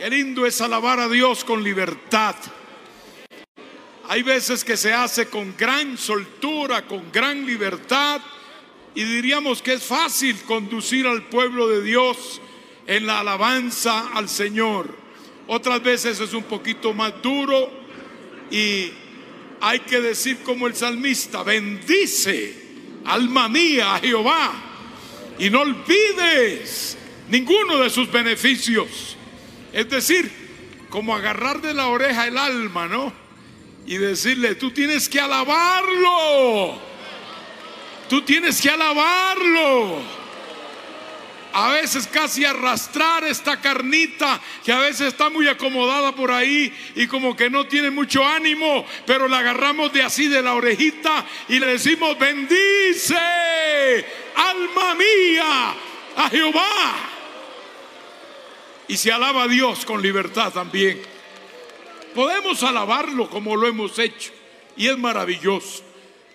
Qué lindo es alabar a Dios con libertad. Hay veces que se hace con gran soltura, con gran libertad, y diríamos que es fácil conducir al pueblo de Dios en la alabanza al Señor. Otras veces es un poquito más duro y hay que decir como el salmista, bendice, alma mía, a Jehová, y no olvides ninguno de sus beneficios. Es decir, como agarrar de la oreja el alma, ¿no? Y decirle, tú tienes que alabarlo. Tú tienes que alabarlo a veces casi arrastrar esta carnita que a veces está muy acomodada por ahí y como que no tiene mucho ánimo, pero la agarramos de así de la orejita y le decimos, bendice, alma mía, a Jehová. Y se alaba a Dios con libertad también. Podemos alabarlo como lo hemos hecho y es maravilloso.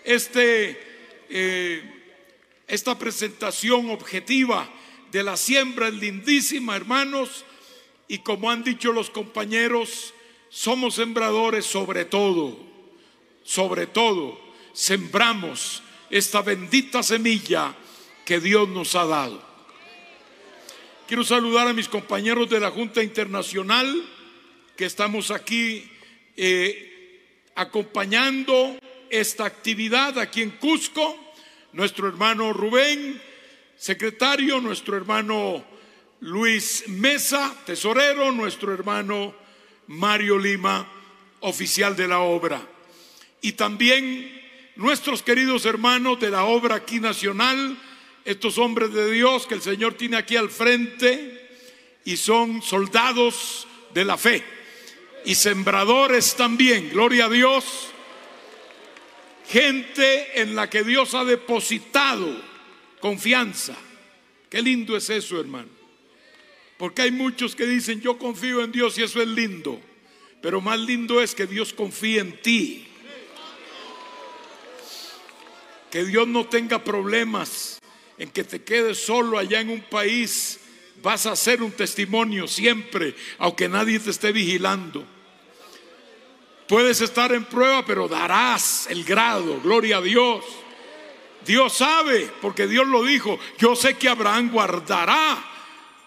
Este, eh, esta presentación objetiva de la siembra es lindísima, hermanos, y como han dicho los compañeros, somos sembradores sobre todo, sobre todo, sembramos esta bendita semilla que Dios nos ha dado. Quiero saludar a mis compañeros de la Junta Internacional que estamos aquí eh, acompañando esta actividad aquí en Cusco, nuestro hermano Rubén, secretario, nuestro hermano Luis Mesa, tesorero, nuestro hermano Mario Lima, oficial de la obra. Y también nuestros queridos hermanos de la obra aquí nacional, estos hombres de Dios que el Señor tiene aquí al frente y son soldados de la fe y sembradores también, gloria a Dios, gente en la que Dios ha depositado confianza. Qué lindo es eso, hermano. Porque hay muchos que dicen, yo confío en Dios y eso es lindo. Pero más lindo es que Dios confíe en ti. Que Dios no tenga problemas en que te quedes solo allá en un país. Vas a ser un testimonio siempre, aunque nadie te esté vigilando. Puedes estar en prueba, pero darás el grado, gloria a Dios. Dios sabe, porque Dios lo dijo, yo sé que Abraham guardará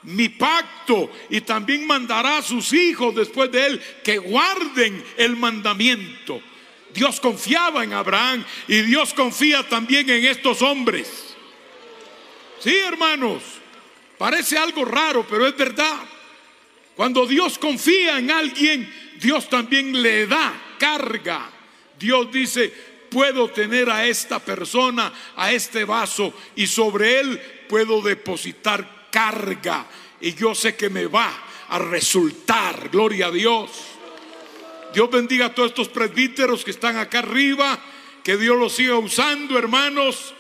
mi pacto y también mandará a sus hijos después de él que guarden el mandamiento. Dios confiaba en Abraham y Dios confía también en estos hombres. Sí, hermanos, parece algo raro, pero es verdad. Cuando Dios confía en alguien, Dios también le da carga. Dios dice, puedo tener a esta persona, a este vaso, y sobre él puedo depositar carga. Y yo sé que me va a resultar, gloria a Dios. Dios bendiga a todos estos presbíteros que están acá arriba, que Dios los siga usando, hermanos.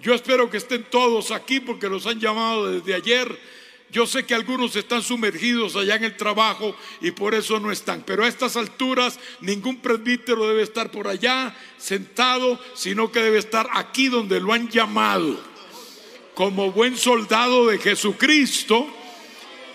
Yo espero que estén todos aquí porque los han llamado desde ayer yo sé que algunos están sumergidos allá en el trabajo y por eso no están, pero a estas alturas ningún presbítero debe estar por allá sentado, sino que debe estar aquí donde lo han llamado, como buen soldado de Jesucristo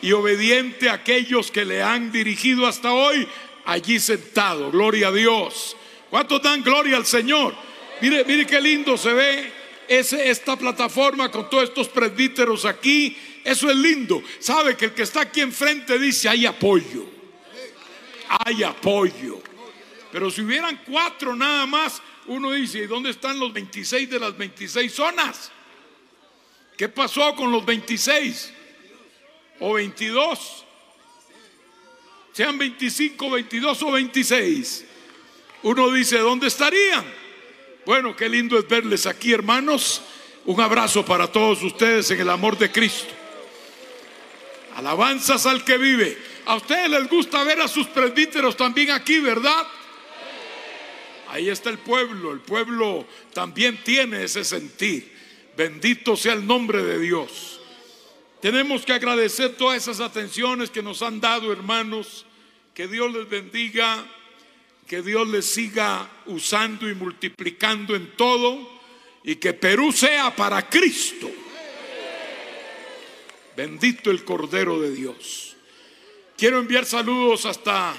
y obediente a aquellos que le han dirigido hasta hoy, allí sentado. Gloria a Dios. ¿Cuántos dan gloria al Señor? Mire, mire qué lindo se ve ese, esta plataforma con todos estos presbíteros aquí eso es lindo. Sabe que el que está aquí enfrente dice, hay apoyo. Hay apoyo. Pero si hubieran cuatro nada más, uno dice, ¿y dónde están los 26 de las 26 zonas? ¿Qué pasó con los 26? ¿O 22? Sean 25, 22 o 26. Uno dice, ¿dónde estarían? Bueno, qué lindo es verles aquí, hermanos. Un abrazo para todos ustedes en el amor de Cristo. Alabanzas al que vive. A ustedes les gusta ver a sus presbíteros también aquí, ¿verdad? Ahí está el pueblo. El pueblo también tiene ese sentir. Bendito sea el nombre de Dios. Tenemos que agradecer todas esas atenciones que nos han dado, hermanos. Que Dios les bendiga. Que Dios les siga usando y multiplicando en todo. Y que Perú sea para Cristo. Bendito el Cordero de Dios. Quiero enviar saludos hasta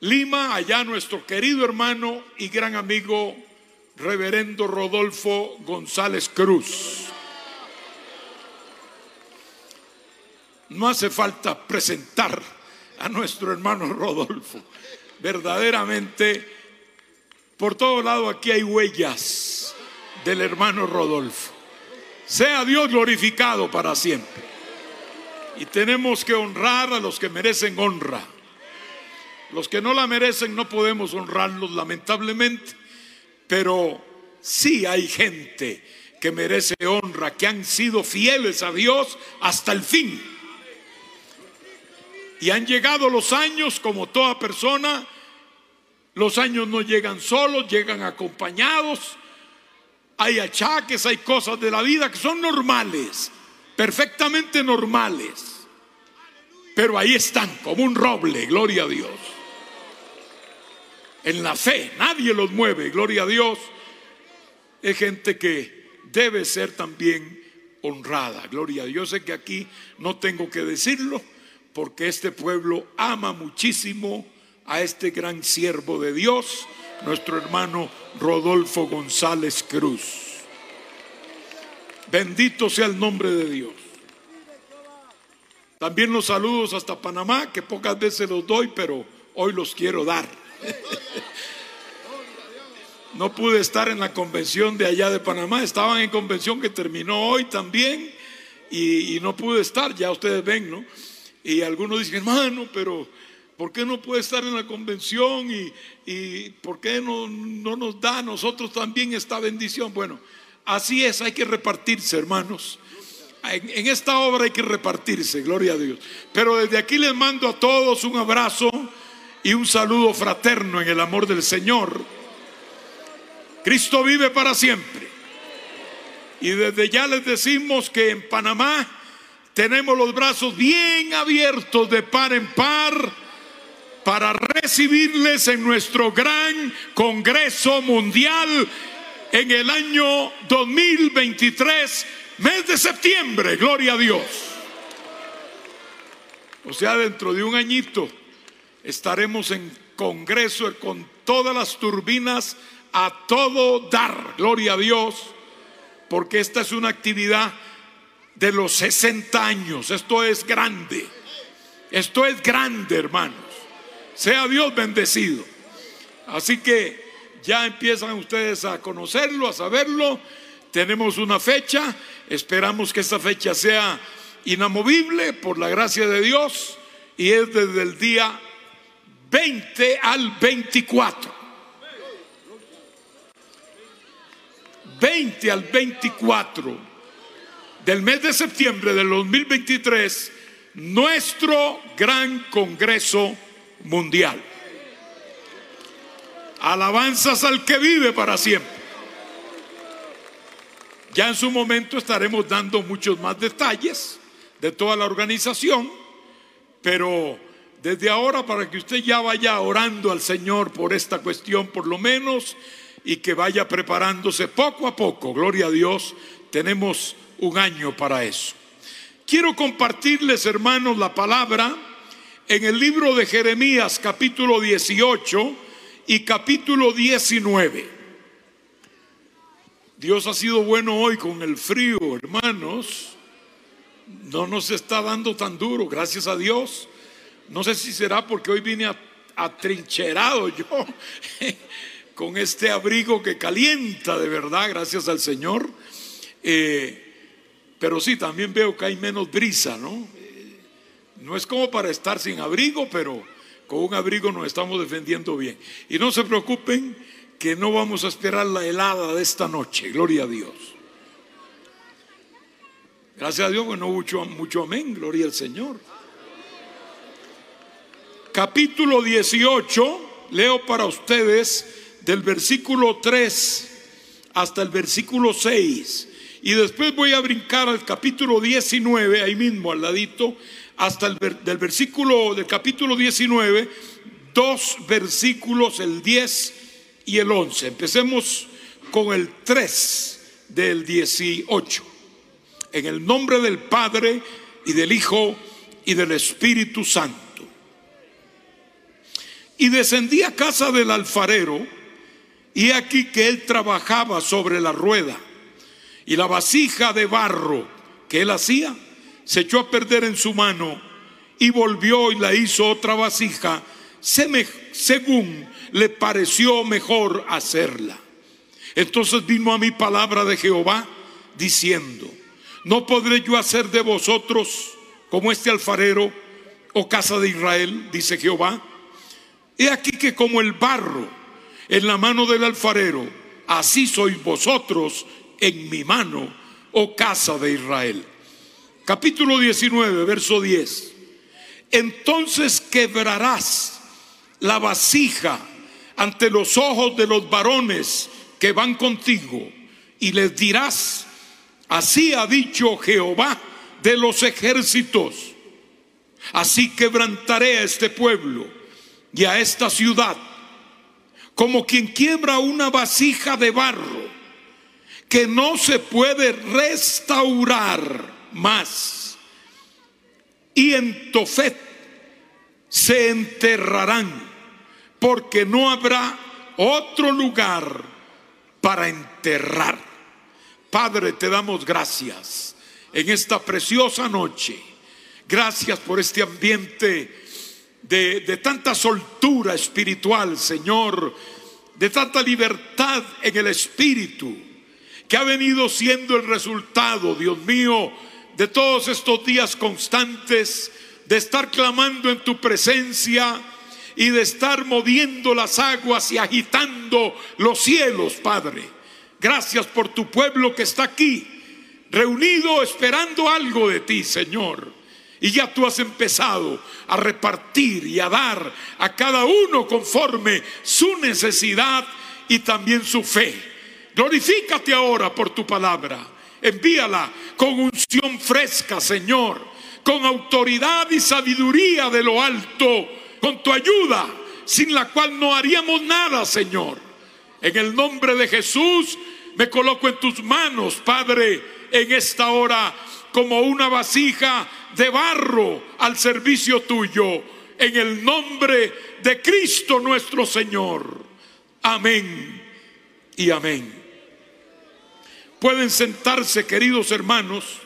Lima, allá nuestro querido hermano y gran amigo reverendo Rodolfo González Cruz. No hace falta presentar a nuestro hermano Rodolfo. Verdaderamente, por todo lado aquí hay huellas del hermano Rodolfo. Sea Dios glorificado para siempre. Y tenemos que honrar a los que merecen honra. Los que no la merecen no podemos honrarlos lamentablemente, pero sí hay gente que merece honra, que han sido fieles a Dios hasta el fin. Y han llegado los años como toda persona. Los años no llegan solos, llegan acompañados. Hay achaques, hay cosas de la vida que son normales, perfectamente normales. Pero ahí están, como un roble, gloria a Dios. En la fe, nadie los mueve, gloria a Dios. Es gente que debe ser también honrada, gloria a Dios. Sé que aquí no tengo que decirlo porque este pueblo ama muchísimo a este gran siervo de Dios, nuestro hermano Rodolfo González Cruz. Bendito sea el nombre de Dios. También los saludos hasta Panamá, que pocas veces los doy, pero hoy los quiero dar. No pude estar en la convención de allá de Panamá, estaban en convención que terminó hoy también y, no pude estar, ya ustedes ven, ¿no? Y algunos dicen, hermano, pero ¿por qué no puede estar en la convención? ¿Y, por qué no, no nos da a nosotros también esta bendición? Bueno, así es, hay que repartirse, hermanos. En esta obra hay que repartirse, gloria a Dios. Pero desde aquí les mando a todos un abrazo y un saludo fraterno en el amor del Señor. Cristo vive para siempre. Y desde ya les decimos que en Panamá tenemos los brazos bien abiertos de par en par para recibirles en nuestro gran Congreso Mundial en el año 2023, mes de septiembre, gloria a Dios. O sea, dentro de un añito estaremos en Congreso con todas las turbinas a todo dar, gloria a Dios, porque esta es una actividad de los 60 años. Esto es grande. Esto es grande, hermanos. Sea Dios bendecido. Así que ya empiezan ustedes a conocerlo, a saberlo. Tenemos una fecha. Esperamos que esta fecha sea inamovible por la gracia de Dios. Y es desde el día 20 al 24. 20 al 24 del mes de septiembre del 2023 nuestro gran Congreso Mundial. Alabanzas al que vive para siempre. Ya en su momento estaremos dando muchos más detalles de toda la organización, pero desde ahora para que usted ya vaya orando al Señor por esta cuestión por lo menos y que vaya preparándose poco a poco, gloria a Dios, tenemos un año para eso. Quiero compartirles, hermanos, la palabra en el libro de Jeremías capítulo 18 y capítulo 19. Dios ha sido bueno hoy con el frío, hermanos. No nos está dando tan duro, gracias a Dios. No sé si será porque hoy vine atrincherado yo con este abrigo que calienta de verdad, gracias al Señor. Eh, pero sí, también veo que hay menos brisa, ¿no? No es como para estar sin abrigo, pero con un abrigo nos estamos defendiendo bien. Y no se preocupen que no vamos a esperar la helada de esta noche, gloria a Dios. Gracias a Dios que no mucho, mucho amén, gloria al Señor. Capítulo 18, leo para ustedes del versículo 3 hasta el versículo 6. Y después voy a brincar al capítulo 19, ahí mismo al ladito, hasta el del versículo del capítulo 19, dos versículos, el 10 y el 11. Empecemos con el 3 del 18. En el nombre del Padre y del Hijo y del Espíritu Santo. Y descendí a casa del alfarero, y aquí que él trabajaba sobre la rueda, y la vasija de barro que él hacía se echó a perder en su mano, y volvió y la hizo otra vasija, según le pareció mejor hacerla. Entonces vino a mi palabra de Jehová diciendo, no podré yo hacer de vosotros como este alfarero o casa de Israel, dice Jehová. He aquí que como el barro en la mano del alfarero, así sois vosotros en mi mano, oh casa de Israel. Capítulo 19, verso 10. Entonces quebrarás la vasija ante los ojos de los varones que van contigo y les dirás, así ha dicho Jehová de los ejércitos, así quebrantaré a este pueblo y a esta ciudad, como quien quiebra una vasija de barro que no se puede restaurar más. Y en Tofet se enterrarán, porque no habrá otro lugar para enterrar. Padre, te damos gracias en esta preciosa noche. Gracias por este ambiente de, tanta soltura espiritual, Señor, de tanta libertad en el espíritu, que ha venido siendo el resultado, Dios mío, de todos estos días constantes, de estar clamando en tu presencia y de estar moviendo las aguas y agitando los cielos, Padre. Gracias por tu pueblo que está aquí, reunido esperando algo de ti, Señor. Y ya tú has empezado a repartir y a dar a cada uno conforme su necesidad y también su fe. Glorifícate ahora por tu palabra. Envíala con unción fresca, Señor, con autoridad y sabiduría de lo alto, con tu ayuda, sin la cual no haríamos nada, Señor. En el nombre de Jesús me coloco en tus manos, Padre, en esta hora como una vasija de barro al servicio tuyo, en el nombre de Cristo nuestro Señor. Amén y amén. Pueden sentarse, queridos hermanos.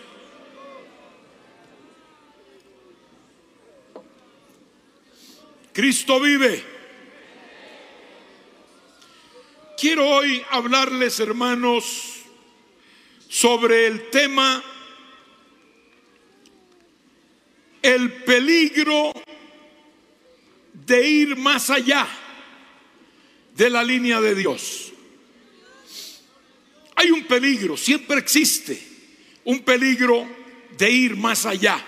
Cristo vive. Quiero hoy hablarles, hermanos, sobre el tema el peligro de ir más allá de la línea de Dios. Hay un peligro, siempre existe un peligro de ir más allá.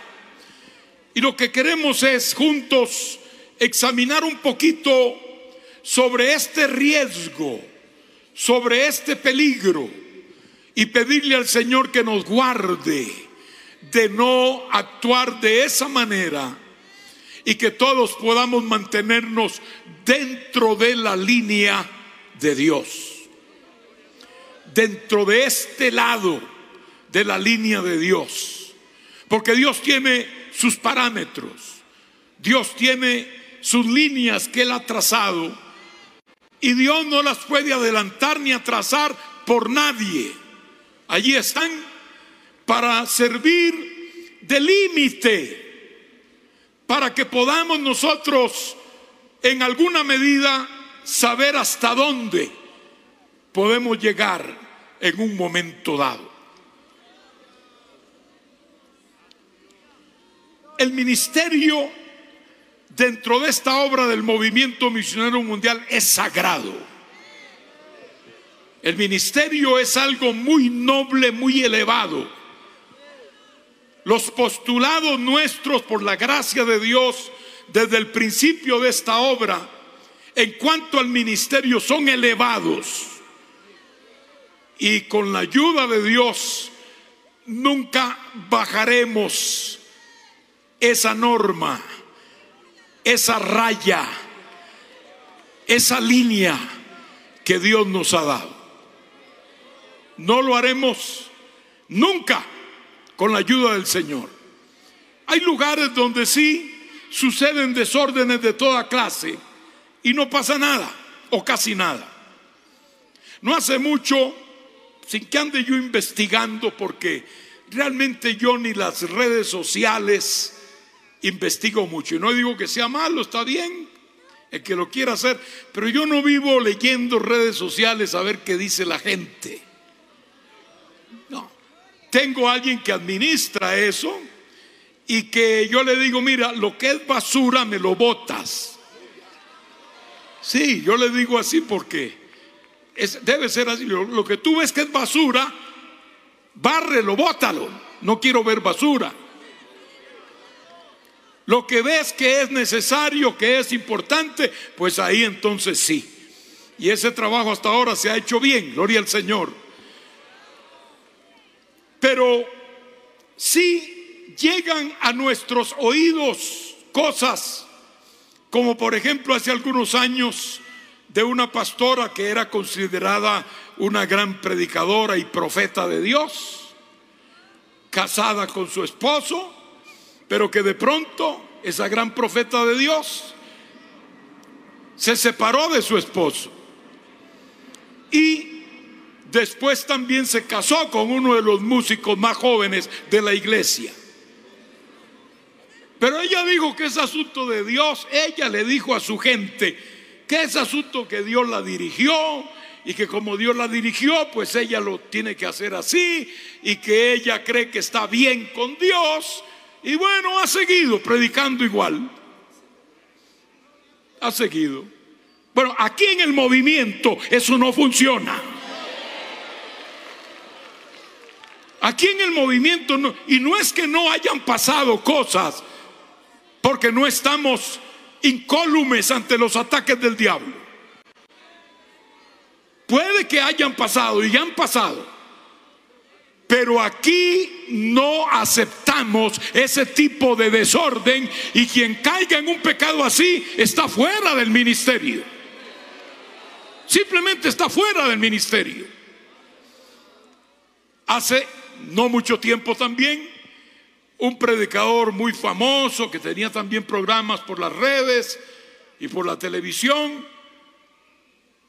Y lo que queremos es juntos examinar un poquito sobre este riesgo, sobre este peligro y pedirle al Señor que nos guarde de no actuar de esa manera y que todos podamos mantenernos dentro de la línea de Dios. Dentro de este lado de la línea de Dios. Porque Dios tiene sus parámetros. Dios tiene sus líneas que Él ha trazado. Y Dios no las puede adelantar ni atrasar por nadie. Allí están para servir de límite, para que podamos nosotros en alguna medida saber hasta dónde podemos llegar en un momento dado. El ministerio dentro de esta obra del movimiento misionero mundial es sagrado. El ministerio es algo muy noble, muy elevado los postulados nuestros por la gracia de Dios desde el principio de esta obra en cuanto al ministerio son elevados. Y con la ayuda de Dios nunca bajaremos esa norma, esa raya, esa línea que Dios nos ha dado. No lo haremos nunca con la ayuda del Señor. Hay lugares donde sí suceden desórdenes de toda clase y no pasa nada, o casi nada. No hace mucho, sin que ande yo investigando, porque realmente yo ni las redes sociales investigo mucho. Y no digo que sea malo, está bien, el que lo quiera hacer, pero yo no vivo leyendo redes sociales a ver qué dice la gente. No, tengo alguien que administra eso y que yo le digo, mira, lo que es basura me lo botas. Sí, yo le digo así porque debe ser así. Lo, que tú ves que es basura, bárrelo, bótalo. No quiero ver basura. Lo que ves que es necesario, que es importante, pues ahí entonces sí. Y ese trabajo hasta ahora se ha hecho bien, gloria al Señor. Pero si llegan a nuestros oídos cosas, como por ejemplo hace algunos años de una pastora que era considerada una gran predicadora y profeta de Dios, casada con su esposo, pero que de pronto esa gran profeta de Dios se separó de su esposo y después también se casó con uno de los músicos más jóvenes de la iglesia. Pero ella dijo que es asunto de Dios, ella le dijo a su gente que es asunto que Dios la dirigió y que como Dios la dirigió, pues ella lo tiene que hacer así y que ella cree que está bien con Dios y bueno, ha seguido predicando igual. Ha seguido. Bueno, aquí en el movimiento eso no funciona. Aquí en el movimiento no, y no es que no hayan pasado cosas, porque no estamos incólumes ante los ataques del diablo. Puede que hayan pasado y han pasado. Pero aquí no aceptamos ese tipo de desorden y quien caiga en un pecado así está fuera del ministerio. Simplemente está fuera del ministerio. Hace no mucho tiempo también, un predicador muy famoso que tenía también programas por las redes y por la televisión,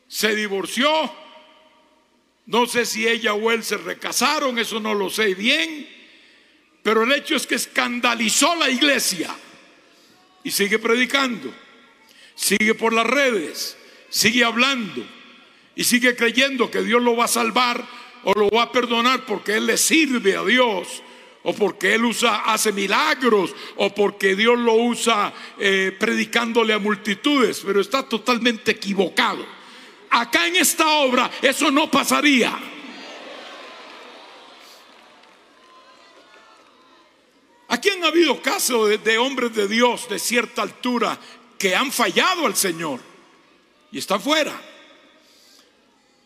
se divorció. No sé si ella o él se recasaron, eso no lo sé bien, pero el hecho es que escandalizó la iglesia y sigue predicando, sigue por las redes, sigue hablando y sigue creyendo que Dios lo va a salvar o lo va a perdonar porque él le sirve a Dios o porque él usa, hace milagros, o porque Dios lo usa eh, predicándole a multitudes, pero está totalmente equivocado acá en esta obra eso no pasaría. Aquí han habido casos de, hombres de Dios de cierta altura que han fallado al Señor y está fuera.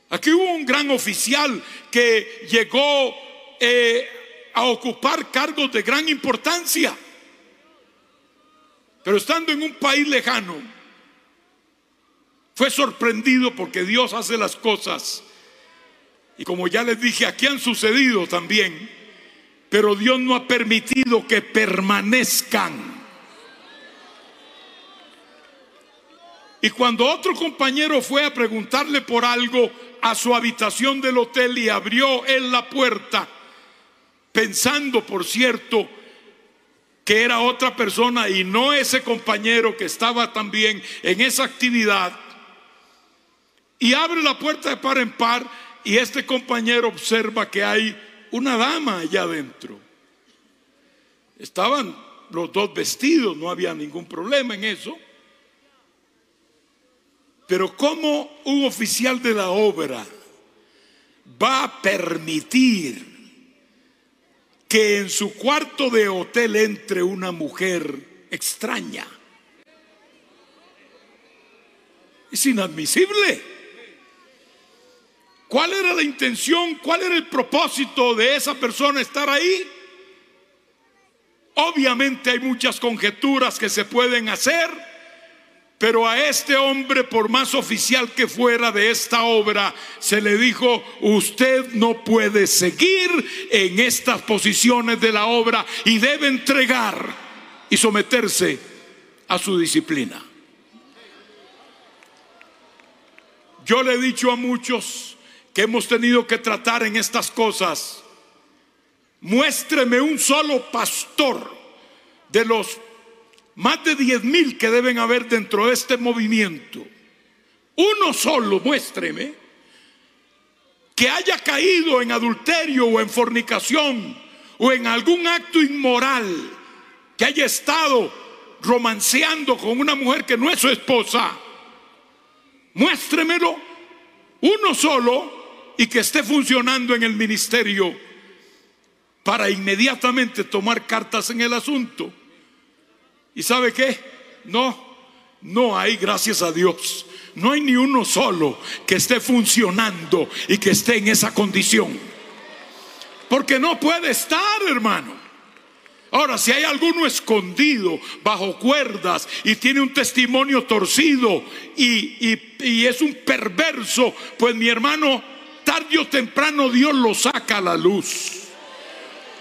Aquí hubo un gran oficial que llegó eh, a ocupar cargos de gran importancia, pero estando en un país lejano, fue sorprendido porque Dios hace las cosas. Y como ya les dije, aquí han sucedido también, pero Dios no ha permitido que permanezcan. Y cuando otro compañero fue a preguntarle por algo a su habitación del hotel y abrió él la puerta, pensando, por cierto, que era otra persona y no ese compañero que estaba también en esa actividad, y abre la puerta de par en par y este compañero observa que hay una dama allá adentro. Estaban los dos vestidos, no había ningún problema en eso. Pero ¿cómo un oficial de la obra va a permitir que en su cuarto de hotel entre una mujer extraña? Es inadmisible. ¿Cuál era la intención? ¿Cuál era el propósito de esa persona estar ahí? Obviamente hay muchas conjeturas que se pueden hacer, pero a este hombre, por más oficial que fuera de esta obra, se le dijo, usted no puede seguir en estas posiciones de la obra y debe entregar y someterse a su disciplina. Yo le he dicho a muchos que hemos tenido que tratar en estas cosas, muéstreme un solo pastor de los más de 10 mil que deben haber dentro de este movimiento. Uno solo, muéstreme, que haya caído en adulterio o en fornicación o en algún acto inmoral, que haya estado romanceando con una mujer que no es su esposa Muéstremelo uno solo y que esté funcionando en el ministerio para inmediatamente tomar cartas en el asunto. ¿Y sabe qué? No, no hay, gracias a Dios. No hay ni uno solo que esté funcionando y que esté en esa condición. Porque no puede estar, hermano. Ahora, si hay alguno escondido bajo cuerdas y tiene un testimonio torcido y, es un perverso, pues mi hermano, tarde o temprano Dios lo saca a la luz.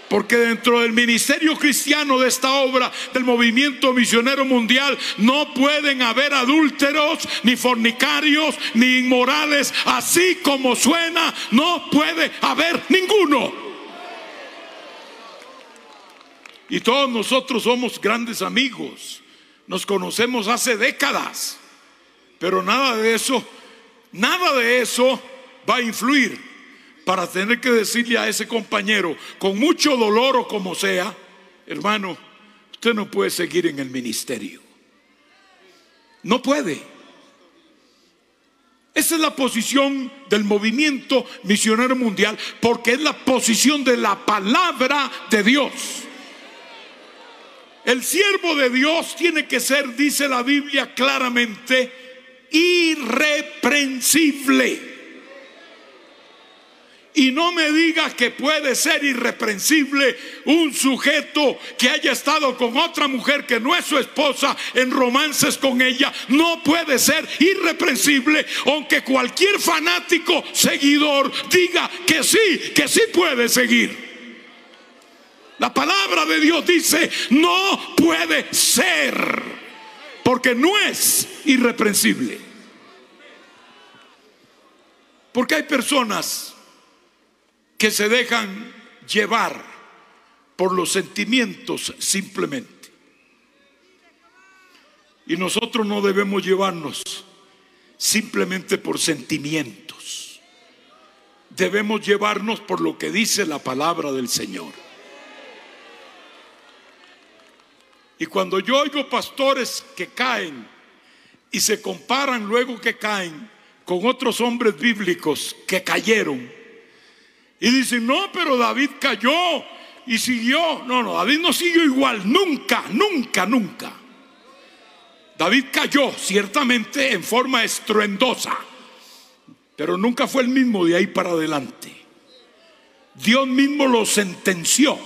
Porque dentro del ministerio cristiano de esta obra del movimiento misionero mundial no pueden haber adúlteros, ni fornicarios, ni inmorales. Así como suena, no puede haber ninguno. Y todos nosotros somos grandes amigos. Nos conocemos hace décadas. Pero nada de eso, nada de eso va a influir para tener que decirle a ese compañero, con mucho dolor o como sea, hermano, usted no puede seguir en el ministerio. No puede. Esa es la posición del movimiento misionero mundial, porque es la posición de la palabra de Dios. El siervo de Dios tiene que ser, dice la Biblia claramente, irreprensible. Y no me diga que puede ser irreprensible un sujeto que haya estado con otra mujer que no es su esposa en romances con ella. No puede ser irreprensible, aunque cualquier fanático seguidor diga que sí, que sí puede seguir. La palabra de Dios dice, no puede ser, porque no es irreprensible. Porque hay personas que se dejan llevar por los sentimientos simplemente. Y nosotros no debemos llevarnos simplemente por sentimientos. Debemos llevarnos por lo que dice la palabra del Señor. Y cuando yo oigo pastores que caen y se comparan luego que caen con otros hombres bíblicos que cayeron y dicen, no, pero David cayó y siguió. No, no, David no siguió igual, nunca, nunca, nunca. David cayó ciertamente en forma estruendosa, pero nunca fue el mismo de ahí para adelante. Dios mismo lo sentenció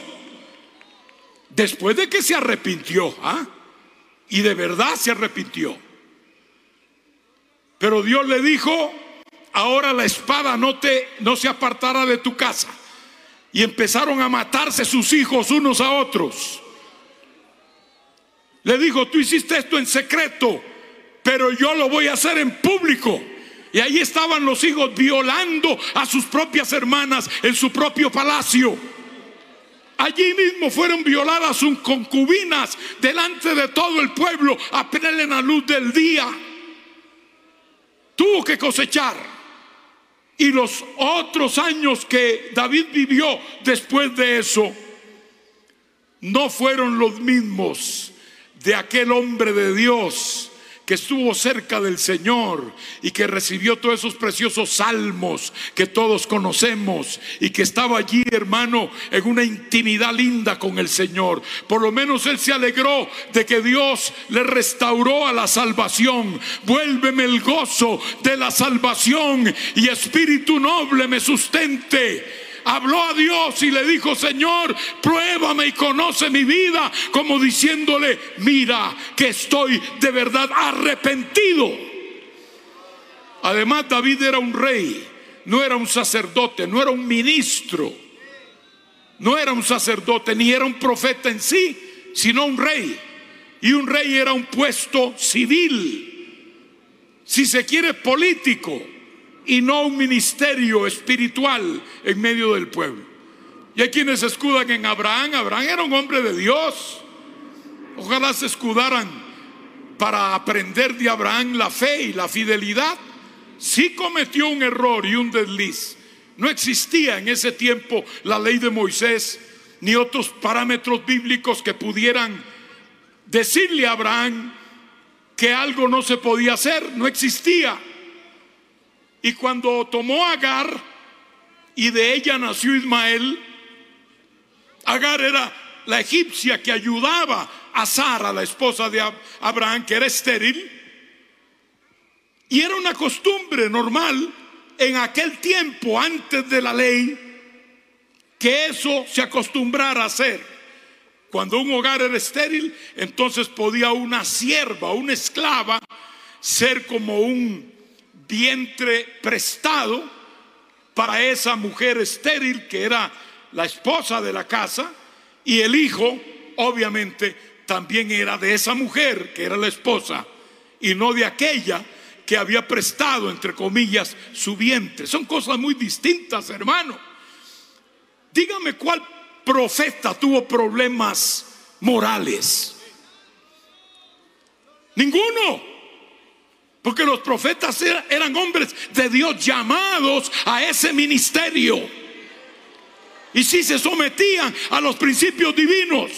Después de que se arrepintió, ¿ah? y de verdad se arrepintió. Pero Dios le dijo, ahora la espada no te no se apartará de tu casa. Y empezaron a matarse sus hijos unos a otros. Le dijo, tú hiciste esto en secreto, pero yo lo voy a hacer en público. Y ahí estaban los hijos violando a sus propias hermanas en su propio palacio. Allí mismo fueron violadas sus concubinas delante de todo el pueblo, apenas en la luz del día. Tuvo que cosechar. Y los otros años que David vivió después de eso no fueron los mismos de aquel hombre de Dios que estuvo cerca del Señor y que recibió todos esos preciosos salmos que todos conocemos y que estaba allí, hermano, en una intimidad linda con el Señor. Por lo menos él se alegró de que Dios le restauró a la salvación. Vuélveme el gozo de la salvación y espíritu noble me sustente habló a Dios y le dijo, Señor, pruébame y conoce mi vida, como diciéndole, mira que estoy de verdad arrepentido. Además, David era un rey, no era un sacerdote, no era un ministro, no era un sacerdote, ni era un profeta en sí, sino un rey. Y un rey era un puesto civil, si se quiere político, y no un ministerio espiritual en medio del pueblo. Y hay quienes escudan en Abraham. Abraham era un hombre de Dios. Ojalá se escudaran para aprender de Abraham la fe y la fidelidad. Sí cometió un error y un desliz. No existía en ese tiempo la ley de Moisés ni otros parámetros bíblicos que pudieran decirle a Abraham que algo no se podía hacer, no existía. Y cuando tomó Agar y de ella nació Ismael, Agar era la egipcia que ayudaba a Sara, la esposa de Abraham, que era estéril. Y era una costumbre normal en aquel tiempo, antes de la ley, que eso se acostumbrara a hacer. Cuando un hogar era estéril, entonces podía una sierva, una esclava, ser como un vientre prestado para esa mujer estéril que era la esposa de la casa y el hijo, obviamente, también era de esa mujer que era la esposa y no de aquella que había prestado, entre comillas, su vientre. Son cosas muy distintas, hermano. Dígame cuál profeta tuvo problemas morales. Ninguno. Porque los profetas eran hombres de Dios llamados a ese ministerio. Y si se sometían a los principios divinos.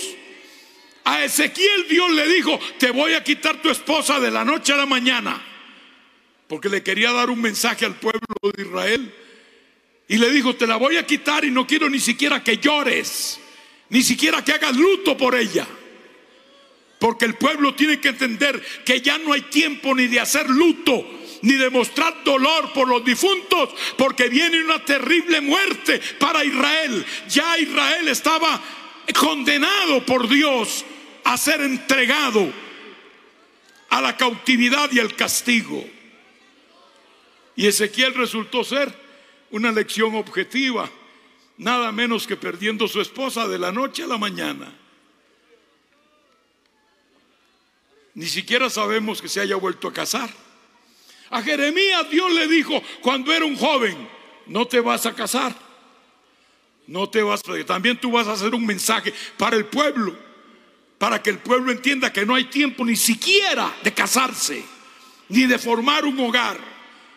A Ezequiel Dios le dijo, te voy a quitar tu esposa de la noche a la mañana. Porque le quería dar un mensaje al pueblo de Israel. Y le dijo, te la voy a quitar y no quiero ni siquiera que llores. Ni siquiera que hagas luto por ella. Porque el pueblo tiene que entender que ya no hay tiempo ni de hacer luto, ni de mostrar dolor por los difuntos, porque viene una terrible muerte para Israel. Ya Israel estaba condenado por Dios a ser entregado a la cautividad y el castigo. Y Ezequiel resultó ser una lección objetiva, nada menos que perdiendo su esposa de la noche a la mañana. Ni siquiera sabemos que se haya vuelto a casar. A Jeremías Dios le dijo cuando era un joven, no te vas a casar. No te vas, a también tú vas a hacer un mensaje para el pueblo, para que el pueblo entienda que no hay tiempo ni siquiera de casarse, ni de formar un hogar.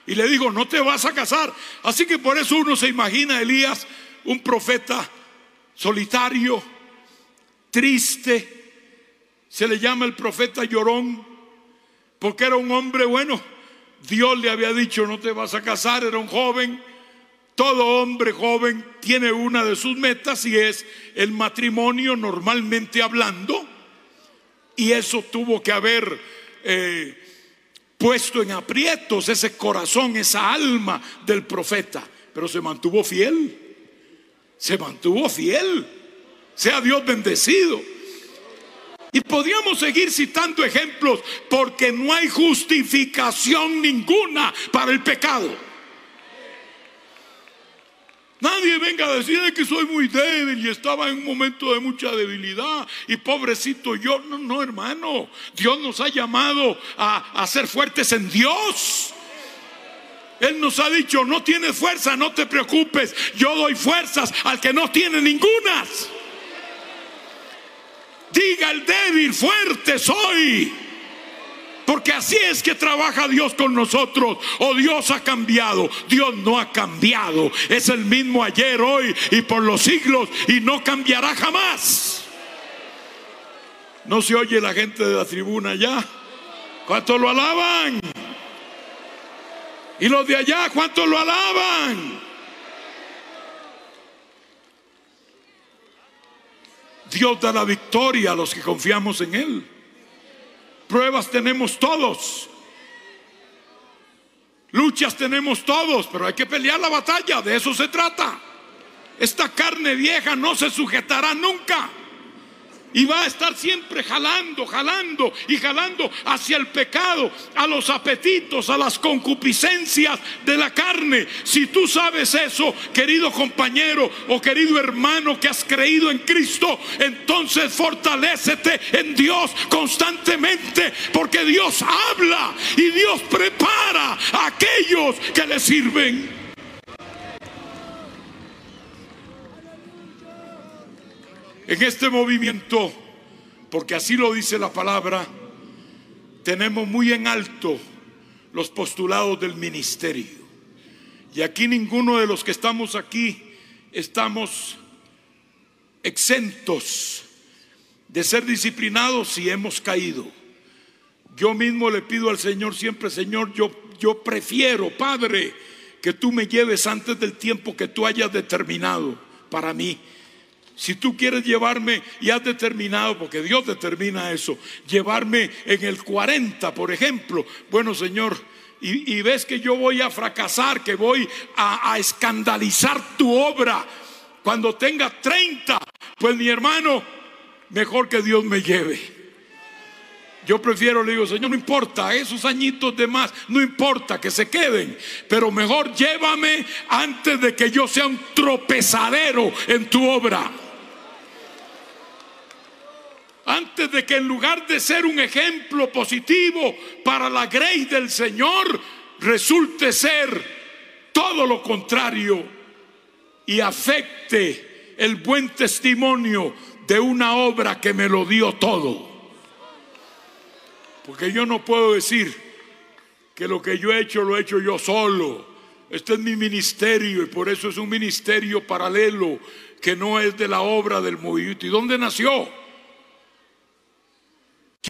Y le digo, no te vas a casar. Así que por eso uno se imagina a Elías, un profeta solitario, triste, se le llama el profeta llorón, porque era un hombre bueno. Dios le había dicho, no te vas a casar, era un joven. Todo hombre joven tiene una de sus metas y es el matrimonio normalmente hablando. Y eso tuvo que haber eh, puesto en aprietos ese corazón, esa alma del profeta. Pero se mantuvo fiel. Se mantuvo fiel. Sea Dios bendecido. Y podríamos seguir citando ejemplos porque no hay justificación ninguna para el pecado. Nadie venga a decir que soy muy débil y estaba en un momento de mucha debilidad y pobrecito yo. No, no, hermano. Dios nos ha llamado a, a ser fuertes en Dios. Él nos ha dicho, no tienes fuerza, no te preocupes. Yo doy fuerzas al que no tiene ningunas. Diga el débil, fuerte soy. Porque así es que trabaja Dios con nosotros. O Dios ha cambiado. Dios no ha cambiado. Es el mismo ayer, hoy y por los siglos. Y no cambiará jamás. No se oye la gente de la tribuna ya. ¿Cuántos lo alaban? Y los de allá, ¿cuántos lo alaban? Dios da la victoria a los que confiamos en Él. Pruebas tenemos todos. Luchas tenemos todos, pero hay que pelear la batalla, de eso se trata. Esta carne vieja no se sujetará nunca. Y va a estar siempre jalando, jalando y jalando hacia el pecado, a los apetitos, a las concupiscencias de la carne. Si tú sabes eso, querido compañero o querido hermano que has creído en Cristo, entonces fortalécete en Dios constantemente, porque Dios habla y Dios prepara a aquellos que le sirven. En este movimiento, porque así lo dice la palabra, tenemos muy en alto los postulados del ministerio. Y aquí ninguno de los que estamos aquí estamos exentos de ser disciplinados si hemos caído. Yo mismo le pido al Señor siempre, Señor, yo, yo prefiero, Padre, que tú me lleves antes del tiempo que tú hayas determinado para mí. Si tú quieres llevarme y has determinado, porque Dios determina eso, llevarme en el 40, por ejemplo, bueno Señor, y, ves que yo voy a fracasar, que voy a, a escandalizar tu obra, cuando tenga 30, pues mi hermano, mejor que Dios me lleve. Yo prefiero, le digo, Señor, no importa, esos añitos de más, no importa que se queden, pero mejor llévame antes de que yo sea un tropezadero en tu obra antes de que en lugar de ser un ejemplo positivo para la grey del Señor, resulte ser todo lo contrario y afecte el buen testimonio de una obra que me lo dio todo. Porque yo no puedo decir que lo que yo he hecho lo he hecho yo solo. Este es mi ministerio y por eso es un ministerio paralelo que no es de la obra del movimiento. ¿Y dónde nació?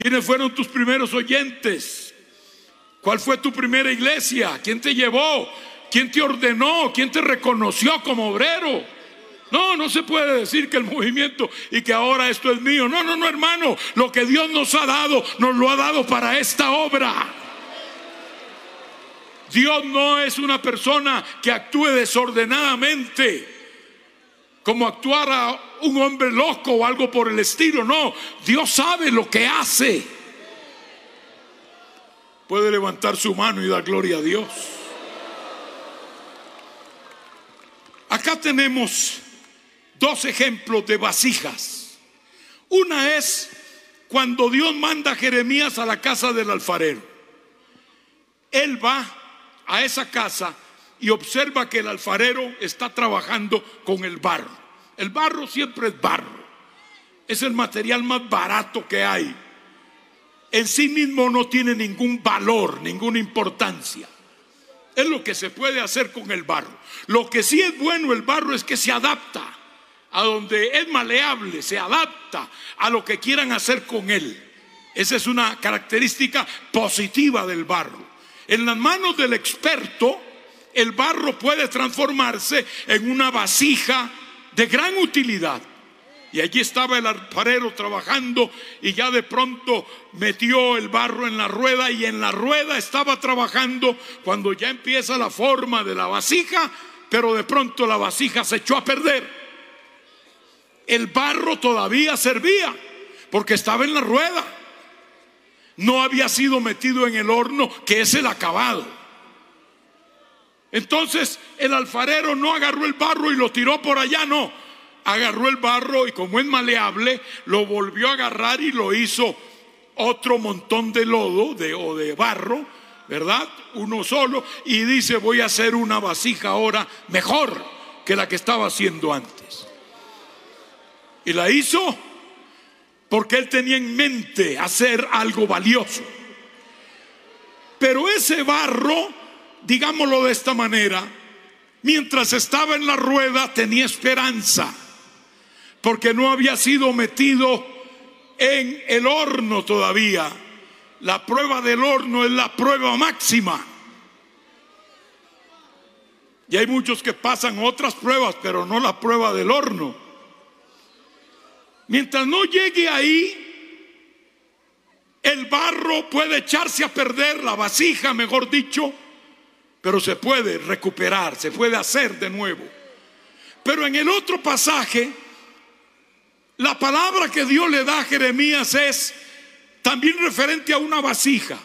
¿Quiénes fueron tus primeros oyentes? ¿Cuál fue tu primera iglesia? ¿Quién te llevó? ¿Quién te ordenó? ¿Quién te reconoció como obrero? No, no se puede decir que el movimiento y que ahora esto es mío. No, no, no, hermano. Lo que Dios nos ha dado, nos lo ha dado para esta obra. Dios no es una persona que actúe desordenadamente como actuara un hombre loco o algo por el estilo. No, Dios sabe lo que hace. Puede levantar su mano y dar gloria a Dios. Acá tenemos dos ejemplos de vasijas. Una es cuando Dios manda a Jeremías a la casa del alfarero. Él va a esa casa y observa que el alfarero está trabajando con el barro. El barro siempre es barro. Es el material más barato que hay. En sí mismo no tiene ningún valor, ninguna importancia. Es lo que se puede hacer con el barro. Lo que sí es bueno el barro es que se adapta a donde es maleable, se adapta a lo que quieran hacer con él. Esa es una característica positiva del barro. En las manos del experto, el barro puede transformarse en una vasija de gran utilidad. Y allí estaba el alfarero trabajando y ya de pronto metió el barro en la rueda y en la rueda estaba trabajando cuando ya empieza la forma de la vasija, pero de pronto la vasija se echó a perder. El barro todavía servía porque estaba en la rueda. No había sido metido en el horno que es el acabado. Entonces el alfarero no agarró el barro y lo tiró por allá, no. Agarró el barro y como es maleable, lo volvió a agarrar y lo hizo otro montón de lodo de, o de barro, ¿verdad? Uno solo. Y dice, voy a hacer una vasija ahora mejor que la que estaba haciendo antes. Y la hizo porque él tenía en mente hacer algo valioso. Pero ese barro digámoslo de esta manera, mientras estaba en la rueda tenía esperanza, porque no había sido metido en el horno todavía. La prueba del horno es la prueba máxima. Y hay muchos que pasan otras pruebas, pero no la prueba del horno. Mientras no llegue ahí, el barro puede echarse a perder, la vasija, mejor dicho, pero se puede recuperar, se puede hacer de nuevo. Pero en el otro pasaje, La palabra que Dios le da a Jeremías es también referente a una vasija.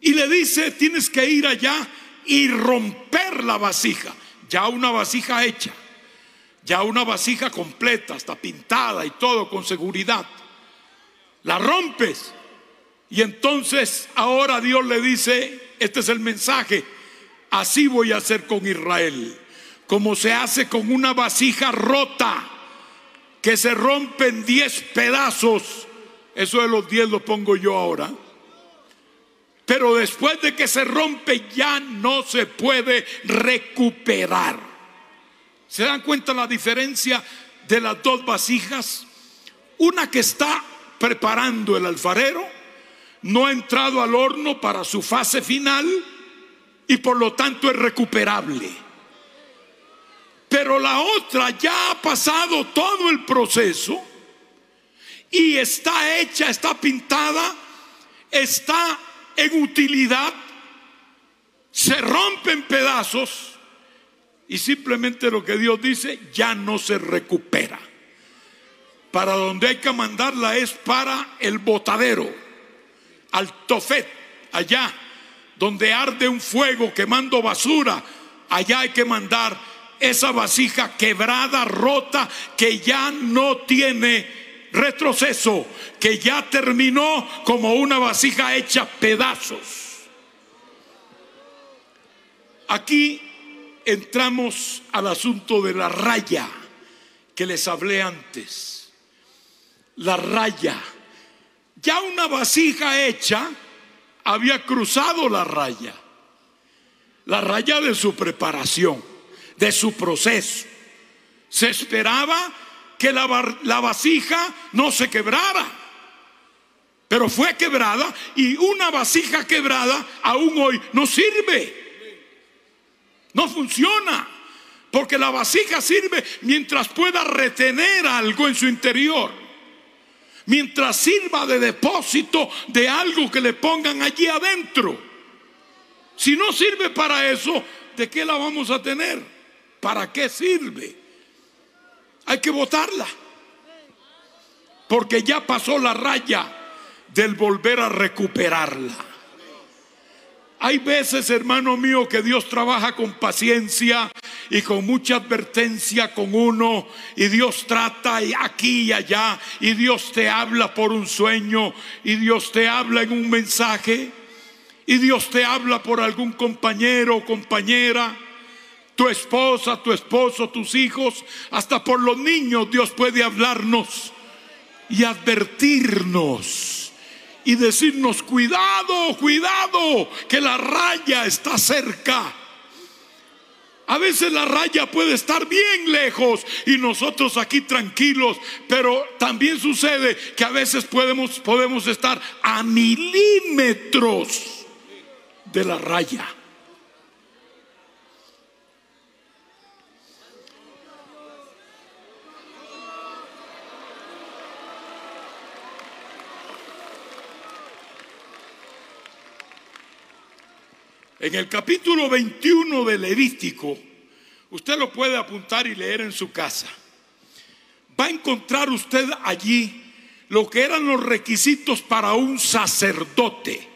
Y le dice, tienes que ir allá y romper la vasija. Ya una vasija hecha, ya una vasija completa, hasta pintada y todo con seguridad. La rompes. Y entonces ahora Dios le dice, este es el mensaje, así voy a hacer con Israel como se hace con una vasija rota que se rompe en diez pedazos. Eso de los diez lo pongo yo ahora. Pero después de que se rompe ya no se puede recuperar. ¿Se dan cuenta la diferencia de las dos vasijas? Una que está preparando el alfarero no ha entrado al horno para su fase final y por lo tanto es recuperable. Pero la otra ya ha pasado todo el proceso y está hecha, está pintada, está en utilidad, se rompe en pedazos y simplemente lo que Dios dice ya no se recupera. Para donde hay que mandarla es para el botadero, al tofet, allá donde arde un fuego quemando basura, allá hay que mandar esa vasija quebrada, rota, que ya no tiene retroceso, que ya terminó como una vasija hecha pedazos. Aquí entramos al asunto de la raya que les hablé antes. La raya. Ya una vasija hecha había cruzado la raya. La raya de su preparación de su proceso. Se esperaba que la, la vasija no se quebrara, pero fue quebrada y una vasija quebrada aún hoy no sirve, no funciona. Porque la vasija sirve mientras pueda retener algo en su interior. Mientras sirva de depósito de algo que le pongan allí adentro. Si no sirve para eso, ¿de qué la vamos a tener? ¿Para qué sirve? Hay que votarla. Porque ya pasó la raya del volver a recuperarla. Hay veces, hermano mío, que Dios trabaja con paciencia y con mucha advertencia con uno y Dios trata aquí y allá y Dios te habla por un sueño y Dios te habla en un mensaje y Dios te habla por algún compañero o compañera tu esposa, tu esposo, tus hijos, hasta por los niños Dios puede hablarnos y advertirnos y decirnos, cuidado, cuidado, que la raya está cerca. A veces la raya puede estar bien lejos y nosotros aquí tranquilos, pero también sucede que a veces podemos, podemos estar a milímetros de la raya. En el capítulo 21 de Levítico, usted lo puede apuntar y leer en su casa. Va a encontrar usted allí lo que eran los requisitos para un sacerdote.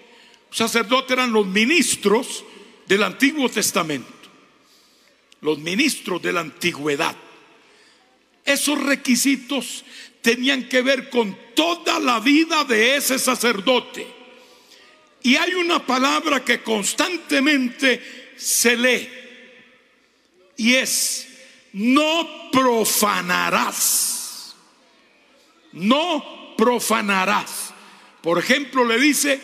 Un sacerdote eran los ministros del Antiguo Testamento, los ministros de la antigüedad. Esos requisitos tenían que ver con toda la vida de ese sacerdote. Y hay una palabra que constantemente se lee y es, no profanarás. No profanarás. Por ejemplo, le dice,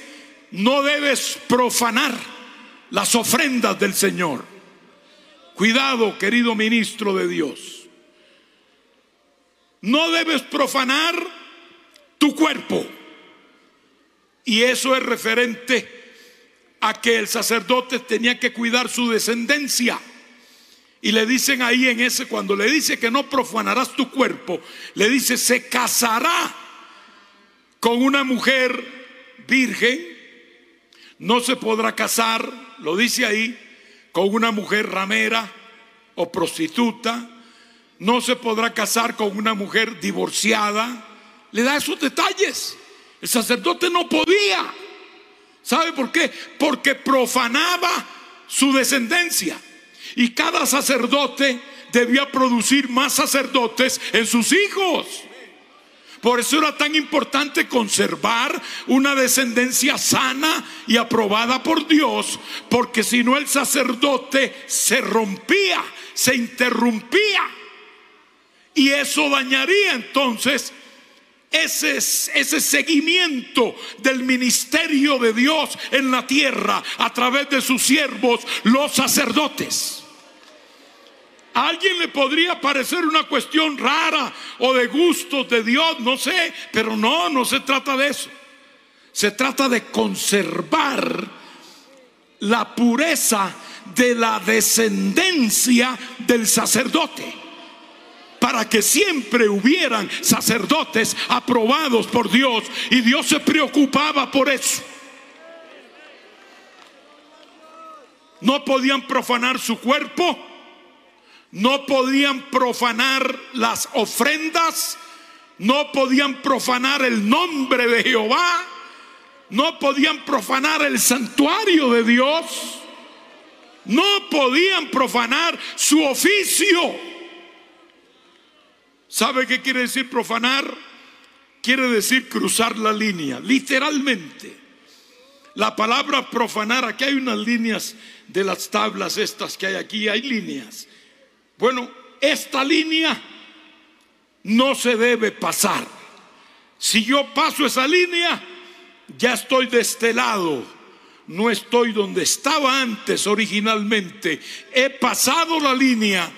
no debes profanar las ofrendas del Señor. Cuidado, querido ministro de Dios. No debes profanar tu cuerpo. Y eso es referente a que el sacerdote tenía que cuidar su descendencia. Y le dicen ahí en ese, cuando le dice que no profanarás tu cuerpo, le dice, se casará con una mujer virgen, no se podrá casar, lo dice ahí, con una mujer ramera o prostituta, no se podrá casar con una mujer divorciada. Le da esos detalles. El sacerdote no podía. ¿Sabe por qué? Porque profanaba su descendencia. Y cada sacerdote debía producir más sacerdotes en sus hijos. Por eso era tan importante conservar una descendencia sana y aprobada por Dios, porque si no el sacerdote se rompía, se interrumpía. Y eso dañaría entonces ese, ese seguimiento del ministerio de Dios en la tierra a través de sus siervos, los sacerdotes. A alguien le podría parecer una cuestión rara o de gustos de Dios, no sé, pero no, no se trata de eso. Se trata de conservar la pureza de la descendencia del sacerdote para que siempre hubieran sacerdotes aprobados por Dios y Dios se preocupaba por eso. No podían profanar su cuerpo no podían profanar las ofrendas, no podían profanar el nombre de Jehová, no podían profanar el santuario de Dios, no podían profanar su oficio. ¿Sabe qué quiere decir profanar? Quiere decir cruzar la línea, literalmente. La palabra profanar, aquí hay unas líneas de las tablas estas que hay aquí, hay líneas. Bueno, esta línea no se debe pasar. Si yo paso esa línea, ya estoy de este lado. No estoy donde estaba antes originalmente. He pasado la línea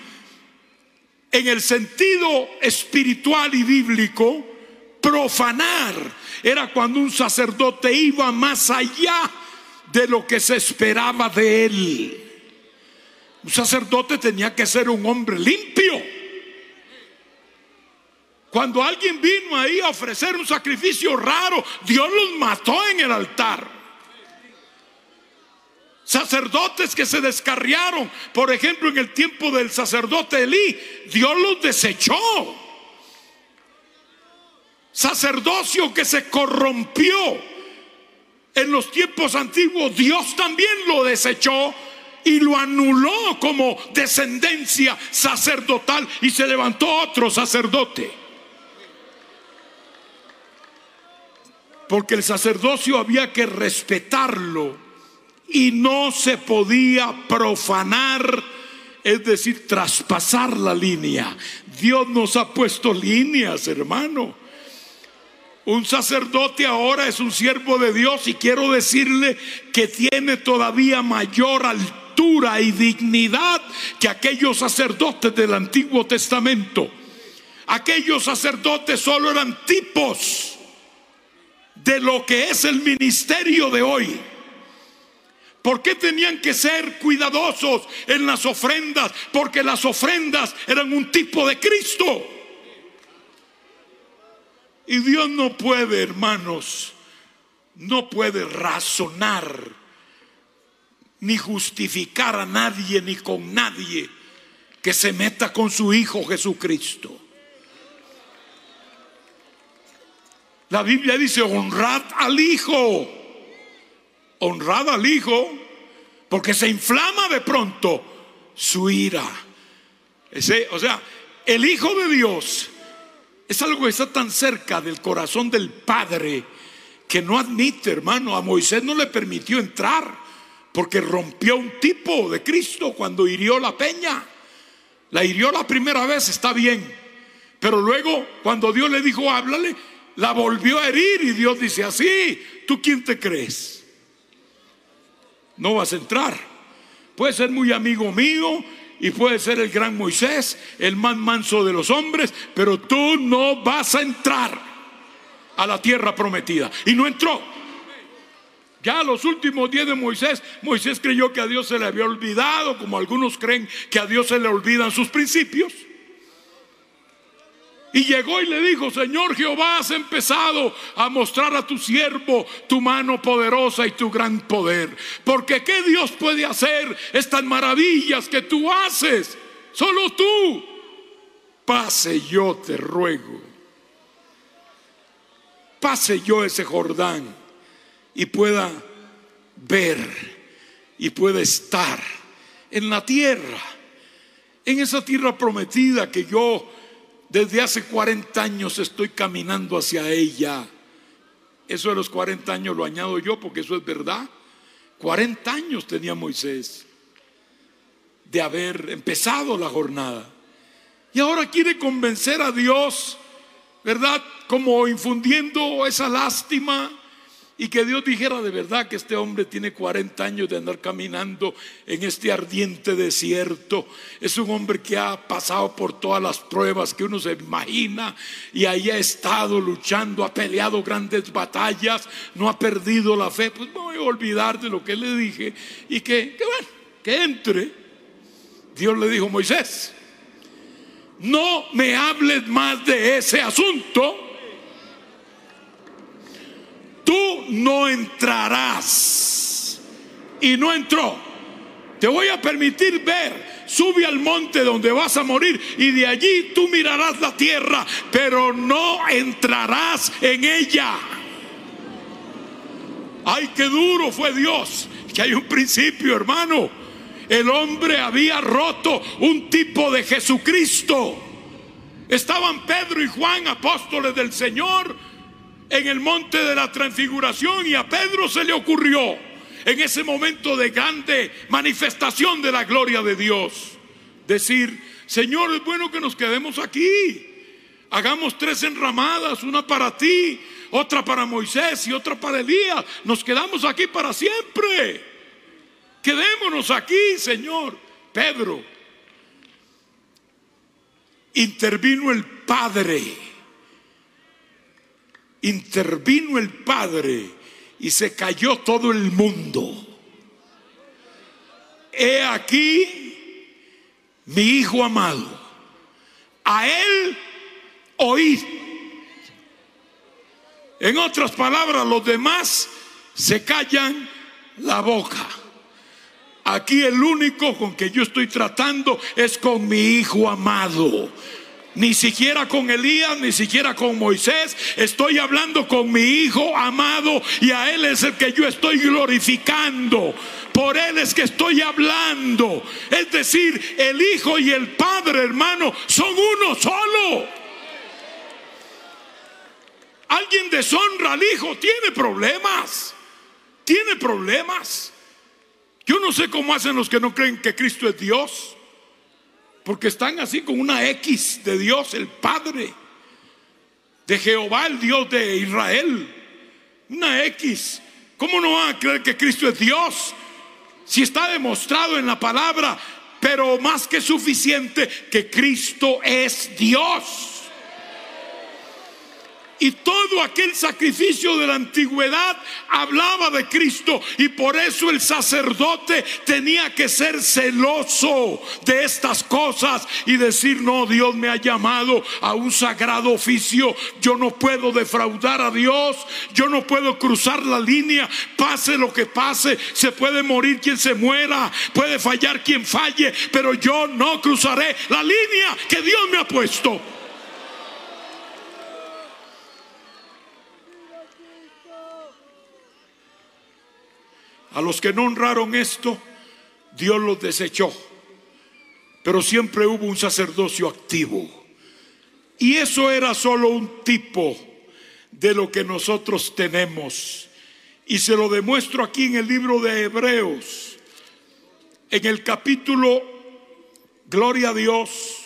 en el sentido espiritual y bíblico. Profanar era cuando un sacerdote iba más allá de lo que se esperaba de él. Un sacerdote tenía que ser un hombre limpio. Cuando alguien vino ahí a ofrecer un sacrificio raro, Dios los mató en el altar. Sacerdotes que se descarriaron, por ejemplo, en el tiempo del sacerdote Elí, Dios los desechó. Sacerdocio que se corrompió en los tiempos antiguos, Dios también lo desechó y lo anuló como descendencia sacerdotal y se levantó otro sacerdote. Porque el sacerdocio había que respetarlo y no se podía profanar, es decir, traspasar la línea. Dios nos ha puesto líneas, hermano. Un sacerdote ahora es un siervo de Dios y quiero decirle que tiene todavía mayor altura y dignidad que aquellos sacerdotes del Antiguo Testamento. Aquellos sacerdotes solo eran tipos de lo que es el ministerio de hoy. ¿Por qué tenían que ser cuidadosos en las ofrendas? Porque las ofrendas eran un tipo de Cristo. Y Dios no puede, hermanos, no puede razonar ni justificar a nadie ni con nadie que se meta con su Hijo Jesucristo. La Biblia dice, honrad al Hijo, honrad al Hijo, porque se inflama de pronto su ira. O sea, el Hijo de Dios es algo que está tan cerca del corazón del Padre que no admite, hermano, a Moisés no le permitió entrar porque rompió un tipo de Cristo cuando hirió la peña. La hirió la primera vez, está bien. Pero luego, cuando Dios le dijo, háblale, la volvió a herir y Dios dice, así, ¿tú quién te crees? No vas a entrar. Puede ser muy amigo mío y puede ser el gran Moisés, el más manso de los hombres, pero tú no vas a entrar a la tierra prometida. Y no entró. Ya los últimos días de Moisés, Moisés creyó que a Dios se le había olvidado, como algunos creen que a Dios se le olvidan sus principios. Y llegó y le dijo, Señor Jehová, has empezado a mostrar a tu siervo tu mano poderosa y tu gran poder. Porque ¿qué Dios puede hacer estas maravillas que tú haces? Solo tú. pase yo, te ruego. Pase yo ese Jordán y pueda ver y pueda estar en la tierra, en esa tierra prometida que yo desde hace 40 años estoy caminando hacia ella. Eso de los 40 años lo añado yo porque eso es verdad. 40 años tenía Moisés de haber empezado la jornada. Y ahora quiere convencer a Dios, ¿verdad? Como infundiendo esa lástima y que Dios dijera de verdad que este hombre tiene 40 años de andar caminando en este ardiente desierto. Es un hombre que ha pasado por todas las pruebas que uno se imagina y ahí ha estado luchando, ha peleado grandes batallas, no ha perdido la fe. Pues no voy a olvidar de lo que le dije y que, que bueno, que entre. Dios le dijo, Moisés, no me hables más de ese asunto tú no entrarás. Y no entró. Te voy a permitir ver. Sube al monte donde vas a morir y de allí tú mirarás la tierra, pero no entrarás en ella. Ay, qué duro fue Dios. Que hay un principio, hermano. El hombre había roto un tipo de Jesucristo. Estaban Pedro y Juan, apóstoles del Señor, en el monte de la transfiguración y a Pedro se le ocurrió en ese momento de grande manifestación de la gloria de Dios decir, Señor, es bueno que nos quedemos aquí. Hagamos tres enramadas, una para ti, otra para Moisés y otra para Elías. Nos quedamos aquí para siempre. Quedémonos aquí, Señor. Pedro, intervino el Padre intervino el Padre y se cayó todo el mundo. He aquí mi Hijo amado. A Él oí. En otras palabras, los demás se callan la boca. Aquí el único con que yo estoy tratando es con mi Hijo amado ni siquiera con Elías, ni siquiera con Moisés. Estoy hablando con mi Hijo amado y a Él es el que yo estoy glorificando. Por Él es que estoy hablando. Es decir, el Hijo y el Padre, hermano, son uno solo. Alguien deshonra al Hijo, tiene problemas. Tiene problemas. Yo no sé cómo hacen los que no creen que Cristo es Dios. Porque están así con una X de Dios, el Padre, de Jehová, el Dios de Israel. Una X. ¿Cómo no van a creer que Cristo es Dios? Si está demostrado en la palabra, pero más que suficiente que Cristo es Dios. Y todo aquel sacrificio de la antigüedad hablaba de Cristo. Y por eso el sacerdote tenía que ser celoso de estas cosas y decir, no, Dios me ha llamado a un sagrado oficio. Yo no puedo defraudar a Dios. Yo no puedo cruzar la línea. Pase lo que pase. Se puede morir quien se muera. Puede fallar quien falle. Pero yo no cruzaré la línea que Dios me ha puesto. A los que no honraron esto, Dios los desechó. Pero siempre hubo un sacerdocio activo. Y eso era solo un tipo de lo que nosotros tenemos. Y se lo demuestro aquí en el libro de Hebreos, en el capítulo, Gloria a Dios,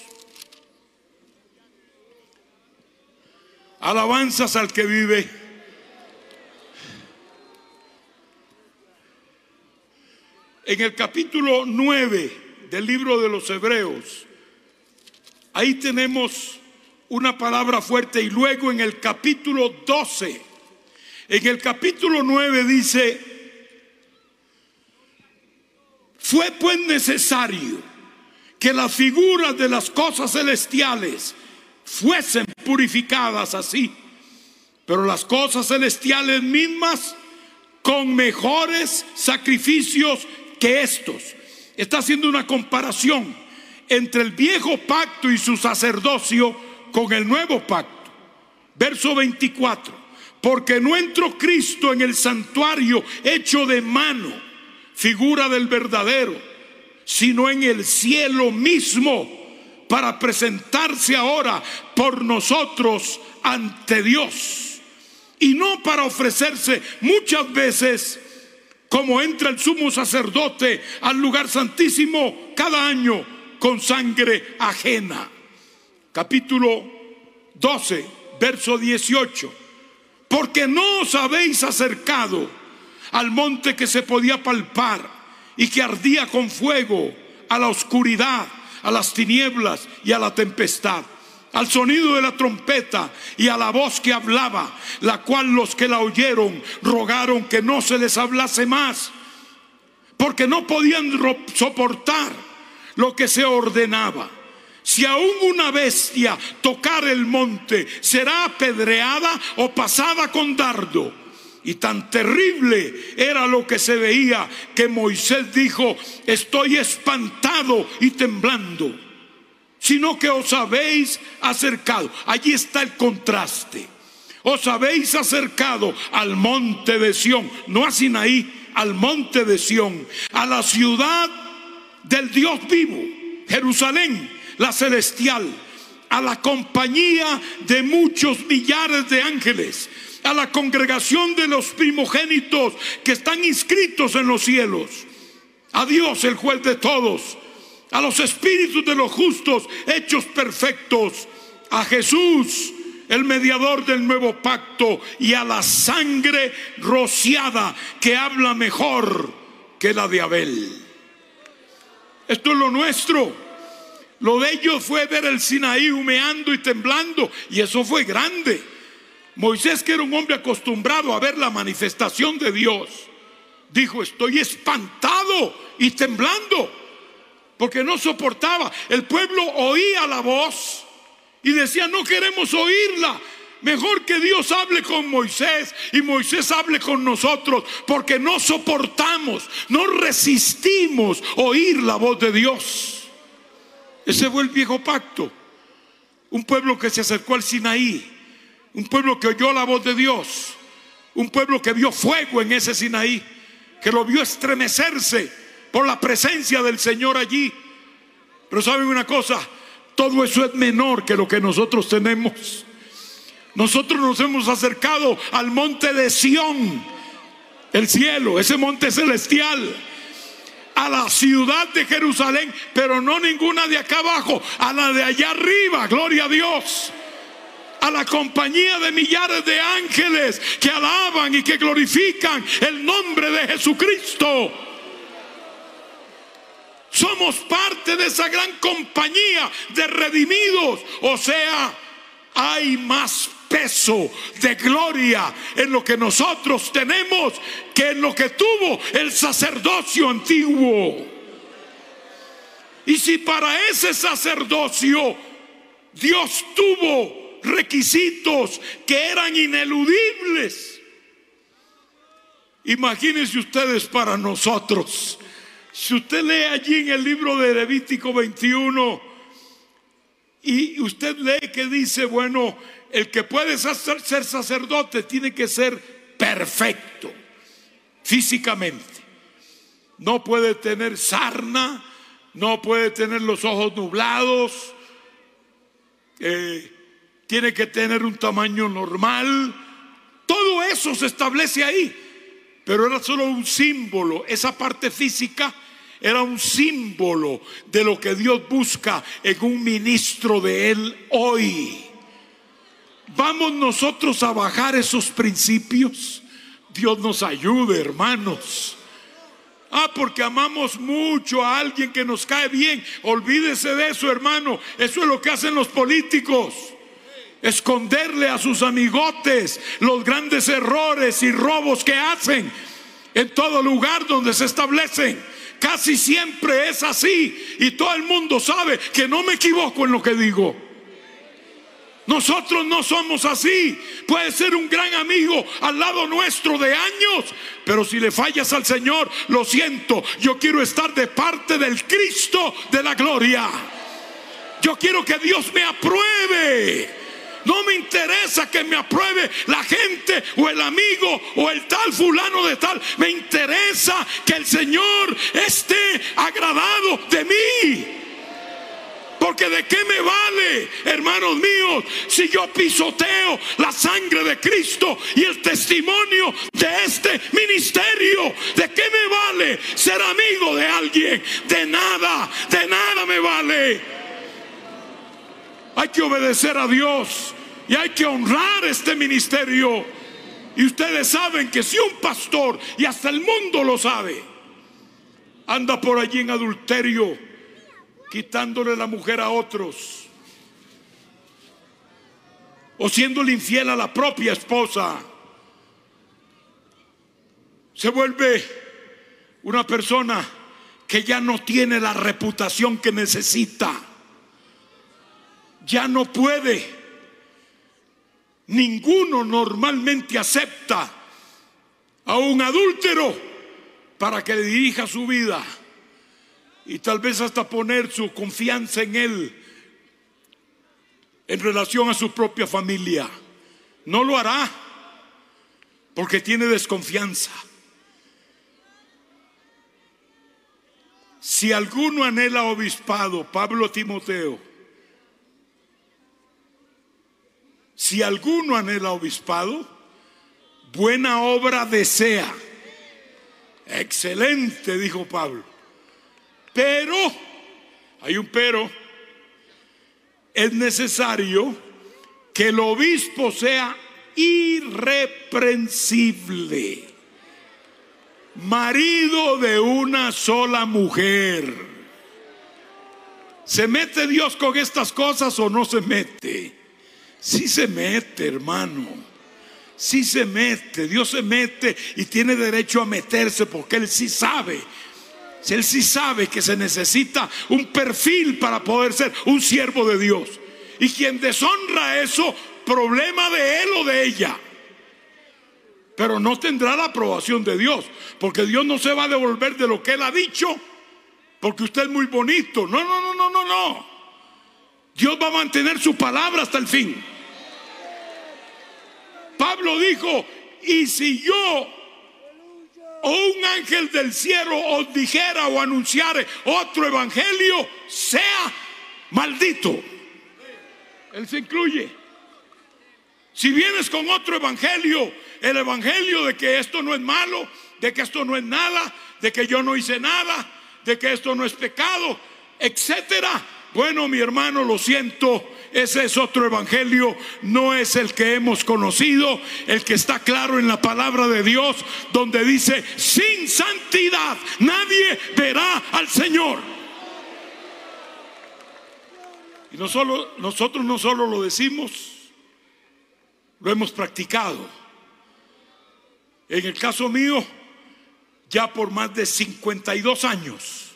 alabanzas al que vive. En el capítulo 9 del libro de los Hebreos, ahí tenemos una palabra fuerte y luego en el capítulo 12, en el capítulo 9 dice, fue pues necesario que las figuras de las cosas celestiales fuesen purificadas así, pero las cosas celestiales mismas con mejores sacrificios que estos. Está haciendo una comparación entre el viejo pacto y su sacerdocio con el nuevo pacto. Verso 24. Porque no entró Cristo en el santuario hecho de mano, figura del verdadero, sino en el cielo mismo, para presentarse ahora por nosotros ante Dios. Y no para ofrecerse muchas veces como entra el sumo sacerdote al lugar santísimo cada año con sangre ajena. Capítulo 12, verso 18. Porque no os habéis acercado al monte que se podía palpar y que ardía con fuego, a la oscuridad, a las tinieblas y a la tempestad al sonido de la trompeta y a la voz que hablaba, la cual los que la oyeron rogaron que no se les hablase más, porque no podían soportar lo que se ordenaba. Si aún una bestia tocar el monte, será apedreada o pasada con dardo. Y tan terrible era lo que se veía que Moisés dijo, estoy espantado y temblando, sino que os habéis acercado. Allí está el contraste. Os habéis acercado al monte de Sión, no a Sinaí, al monte de Sión, a la ciudad del Dios vivo, Jerusalén, la celestial, a la compañía de muchos millares de ángeles, a la congregación de los primogénitos que están inscritos en los cielos, a Dios el juez de todos, a los espíritus de los justos hechos perfectos, a Jesús, el mediador del nuevo pacto, y a la sangre rociada que habla mejor que la de Abel. Esto es lo nuestro. Lo de ellos fue ver el Sinaí humeando y temblando, y eso fue grande. Moisés, que era un hombre acostumbrado a ver la manifestación de Dios, dijo, estoy espantado y temblando, porque no soportaba. El pueblo oía la voz y decía, no queremos oírla. Mejor que Dios hable con Moisés y Moisés hable con nosotros, porque no soportamos, no resistimos oír la voz de Dios. Ese fue el viejo pacto. Un pueblo que se acercó al Sinaí, un pueblo que oyó la voz de Dios, un pueblo que vio fuego en ese Sinaí, que lo vio estremecerse por la presencia del Señor allí. Pero saben una cosa, todo eso es menor que lo que nosotros tenemos. Nosotros nos hemos acercado al monte de Sión, el cielo, ese monte celestial, a la ciudad de Jerusalén, pero no ninguna de acá abajo, a la de allá arriba, gloria a Dios. A la compañía de millares de ángeles que alaban y que glorifican el nombre de Jesucristo. Somos parte de esa gran compañía de redimidos. O sea, hay más peso de gloria en lo que nosotros tenemos que en lo que tuvo el sacerdocio antiguo. Y si para ese sacerdocio Dios tuvo requisitos que eran ineludibles, imagínense ustedes para nosotros. Si usted lee allí en el libro de Levítico 21 y usted lee que dice, bueno, el que puede ser sacerdote tiene que ser perfecto físicamente. No puede tener sarna, no puede tener los ojos nublados, eh, tiene que tener un tamaño normal. Todo eso se establece ahí, pero era solo un símbolo. Esa parte física era un símbolo de lo que Dios busca en un ministro de Él hoy. Vamos nosotros a bajar esos principios. Dios nos ayude, hermanos. Ah, porque amamos mucho a alguien que nos cae bien. Olvídese de eso, hermano. Eso es lo que hacen los políticos. Esconderle a sus amigotes los grandes errores y robos que hacen en todo lugar donde se establecen. Casi siempre es así. Y todo el mundo sabe que no me equivoco en lo que digo. Nosotros no somos así. Puede ser un gran amigo al lado nuestro de años, pero si le fallas al Señor, lo siento. Yo quiero estar de parte del Cristo de la gloria. Yo quiero que Dios me apruebe. No me interesa que me apruebe la gente o el amigo o el tal fulano de tal. Me interesa que el Señor esté agradado de mí. Porque de qué me vale, hermanos míos, si yo pisoteo la sangre de Cristo y el testimonio de este ministerio. ¿De qué me vale ser amigo de alguien? De nada, de nada me vale. Hay que obedecer a Dios y hay que honrar este ministerio. Y ustedes saben que si un pastor, y hasta el mundo lo sabe, anda por allí en adulterio, quitándole la mujer a otros, o siéndole infiel a la propia esposa, se vuelve una persona que ya no tiene la reputación que necesita, ya no puede Ninguno normalmente acepta a un adúltero para que le dirija su vida y tal vez hasta poner su confianza en él en relación a su propia familia. No lo hará porque tiene desconfianza. Si alguno anhela obispado, Pablo Timoteo, Si alguno anhela obispado, buena obra desea. Excelente, dijo Pablo. Pero, hay un pero, es necesario que el obispo sea irreprensible, marido de una sola mujer. ¿Se mete Dios con estas cosas o no se mete? Si se mete, hermano. Si se mete. Dios se mete y tiene derecho a meterse porque Él sí sabe. Él sí sabe que se necesita un perfil para poder ser un siervo de Dios. Y quien deshonra eso, problema de él o de ella. Pero no tendrá la aprobación de Dios, porque Dios no se va a devolver de lo que Él ha dicho, porque usted es muy bonito. No, no, no, no, no, no. Dios va a mantener su palabra hasta el fin. Pablo dijo, y si yo o un ángel del cielo os dijera o anunciare otro evangelio, sea maldito. Él se incluye. Si vienes con otro evangelio, el evangelio de que esto no es malo, de que esto no es nada, de que yo no hice nada, de que esto no es pecado, etcétera. Bueno, mi hermano, lo siento, ese es otro evangelio, no es el que hemos conocido, el que está claro en la palabra de Dios, donde dice, sin santidad nadie verá al Señor. Y no solo, nosotros no solo lo decimos, lo hemos practicado. En el caso mío, ya por más de 52 años.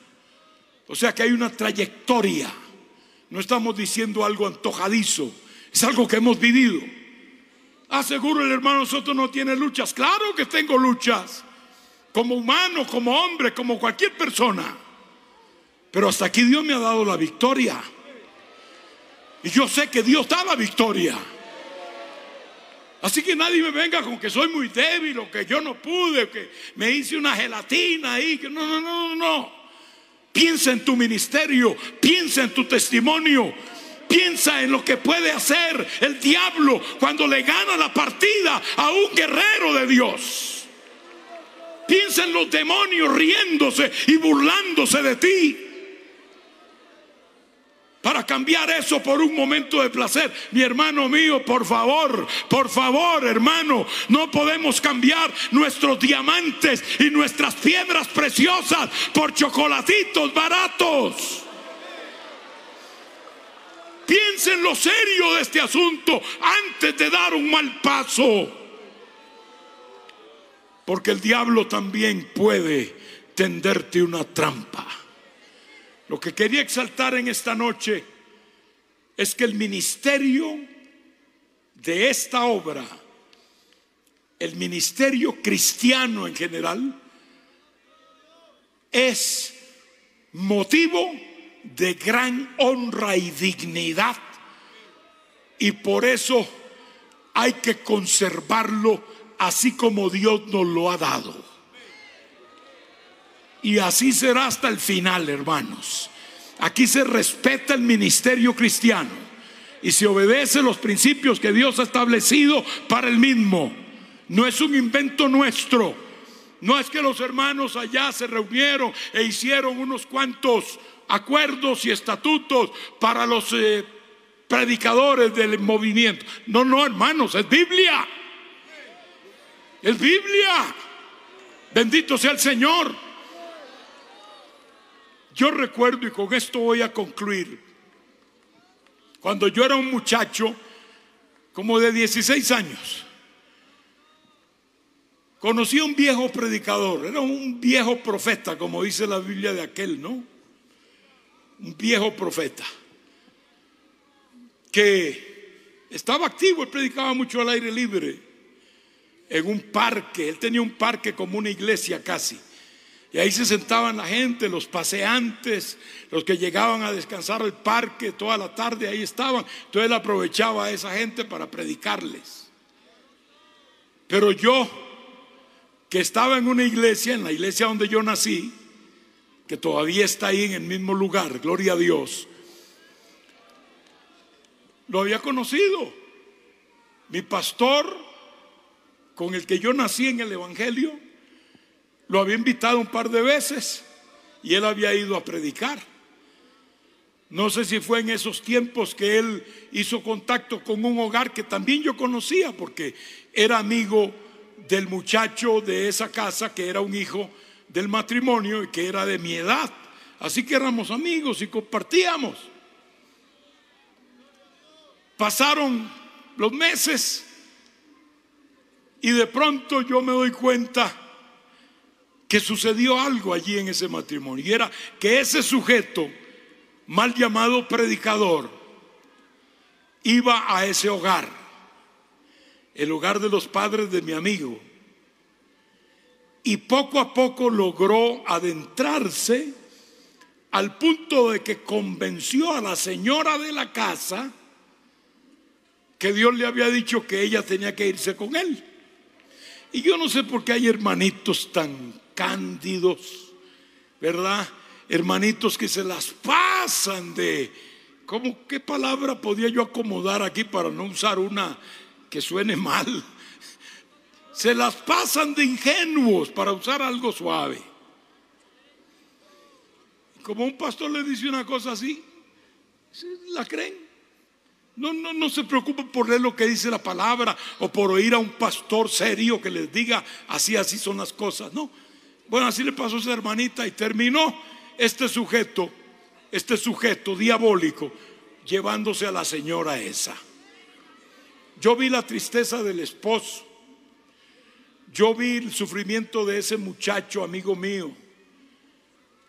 O sea que hay una trayectoria no estamos diciendo algo antojadizo, es algo que hemos vivido. Aseguro el hermano nosotros no tiene luchas. Claro que tengo luchas, como humano, como hombre, como cualquier persona. Pero hasta aquí Dios me ha dado la victoria. Y yo sé que Dios da la victoria. Así que nadie me venga con que soy muy débil o que yo no pude, o que me hice una gelatina ahí. Que no, no, no, no, no. Piensa en tu ministerio, piensa en tu testimonio, piensa en lo que puede hacer el diablo cuando le gana la partida a un guerrero de Dios. Piensa en los demonios riéndose y burlándose de ti para cambiar eso por un momento de placer. Mi hermano mío, por favor, por favor, hermano, no podemos cambiar nuestros diamantes y nuestras piedras preciosas por chocolatitos baratos. Piensen lo serio de este asunto antes de dar un mal paso. Porque el diablo también puede tenderte una trampa. Lo que quería exaltar en esta noche es que el ministerio de esta obra, el ministerio cristiano en general, es motivo de gran honra y dignidad y por eso hay que conservarlo así como Dios nos lo ha dado. Y así será hasta el final, hermanos. Aquí se respeta el ministerio cristiano y se obedece los principios que Dios ha establecido para el mismo. No es un invento nuestro. No es que los hermanos allá se reunieron e hicieron unos cuantos acuerdos y estatutos para los eh, predicadores del movimiento. No, no, hermanos, es Biblia. Es Biblia. Bendito sea el Señor. Yo recuerdo, y con esto voy a concluir, cuando yo era un muchacho como de 16 años, conocí a un viejo predicador, era un viejo profeta, como dice la Biblia de aquel, ¿no? Un viejo profeta que estaba activo, él predicaba mucho al aire libre, en un parque, él tenía un parque como una iglesia casi. Y ahí se sentaban la gente, los paseantes, los que llegaban a descansar al parque toda la tarde, ahí estaban. Entonces él aprovechaba a esa gente para predicarles. Pero yo, que estaba en una iglesia, en la iglesia donde yo nací, que todavía está ahí en el mismo lugar, gloria a Dios, lo había conocido. Mi pastor, con el que yo nací en el Evangelio, lo había invitado un par de veces y él había ido a predicar. No sé si fue en esos tiempos que él hizo contacto con un hogar que también yo conocía porque era amigo del muchacho de esa casa que era un hijo del matrimonio y que era de mi edad. Así que éramos amigos y compartíamos. Pasaron los meses y de pronto yo me doy cuenta que sucedió algo allí en ese matrimonio. Y era que ese sujeto, mal llamado predicador, iba a ese hogar, el hogar de los padres de mi amigo. Y poco a poco logró adentrarse al punto de que convenció a la señora de la casa que Dios le había dicho que ella tenía que irse con él. Y yo no sé por qué hay hermanitos tan cándidos, ¿verdad? Hermanitos que se las pasan de, ¿cómo, ¿qué palabra podía yo acomodar aquí para no usar una que suene mal? Se las pasan de ingenuos para usar algo suave. Como un pastor le dice una cosa así, la creen. No, no, no se preocupen por leer lo que dice la palabra o por oír a un pastor serio que les diga así, así son las cosas. No, bueno, así le pasó a esa hermanita y terminó este sujeto, este sujeto diabólico, llevándose a la señora esa. Yo vi la tristeza del esposo. Yo vi el sufrimiento de ese muchacho, amigo mío.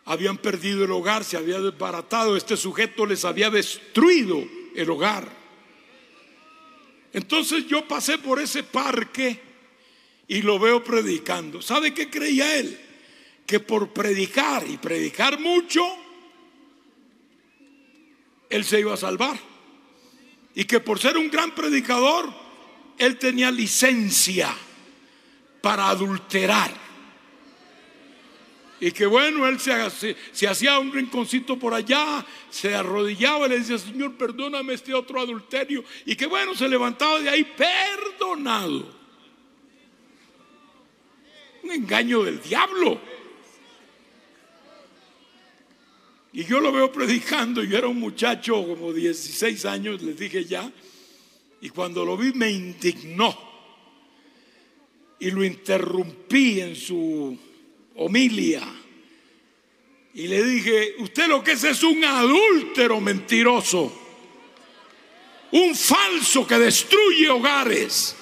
Habían perdido el hogar, se había desbaratado. Este sujeto les había destruido el hogar. Entonces yo pasé por ese parque y lo veo predicando. ¿Sabe qué creía él? Que por predicar y predicar mucho, él se iba a salvar. Y que por ser un gran predicador, él tenía licencia para adulterar. Y que bueno, él se, hacía un rinconcito por allá, se arrodillaba y le decía, Señor, perdóname este otro adulterio. Y que bueno, se levantaba de ahí perdonado. Un engaño del diablo. Y yo lo veo predicando, yo era un muchacho como 16 años, les dije ya, y cuando lo vi me indignó y lo interrumpí en su homilia. Y le dije, usted lo que es es un adúltero mentiroso, un falso que destruye hogares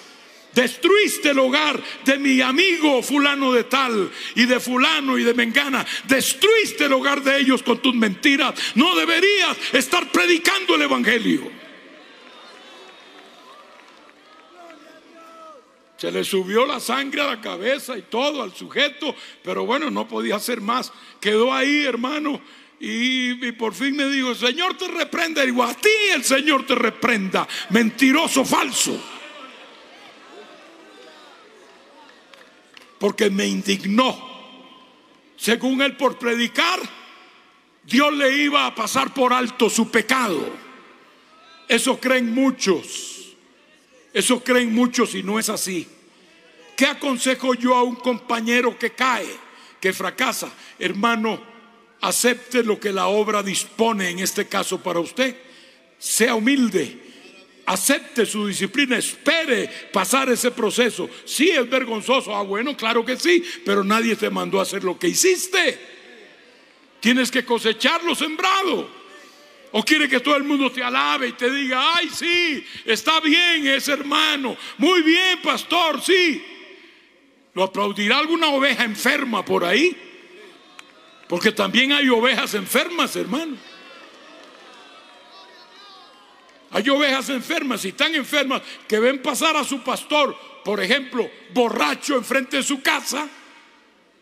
Destruiste el hogar de mi amigo fulano de tal y de fulano y de mengana. Destruiste el hogar de ellos con tus mentiras. No deberías estar predicando el Evangelio. Se le subió la sangre a la cabeza y todo al sujeto, pero bueno, no podía hacer más. Quedó ahí, hermano, Y, por fin me dijo, Señor te reprenda. Digo, a ti el Señor te reprenda, mentiroso falso. Porque me indignó. Según él por predicar, Dios le iba a pasar por alto su pecado. Eso creen muchos. Eso creen muchos y no es así. ¿Qué aconsejo yo a un compañero que cae, que fracasa? Hermano, acepte lo que la obra dispone en este caso para usted. Sea humilde. Acepte su disciplina, espere pasar ese proceso. Si es vergonzoso, ah bueno, claro que sí, pero nadie te mandó a hacer lo que hiciste. Tienes que cosechar lo sembrado. O quiere que todo el mundo te alabe y te diga, ay, sí, está bien ese hermano, muy bien, pastor, sí. ¿Lo aplaudirá alguna oveja enferma por ahí? Porque también hay ovejas enfermas, hermano. Hay ovejas enfermas y tan enfermas que ven pasar a su pastor, por ejemplo, borracho enfrente de su casa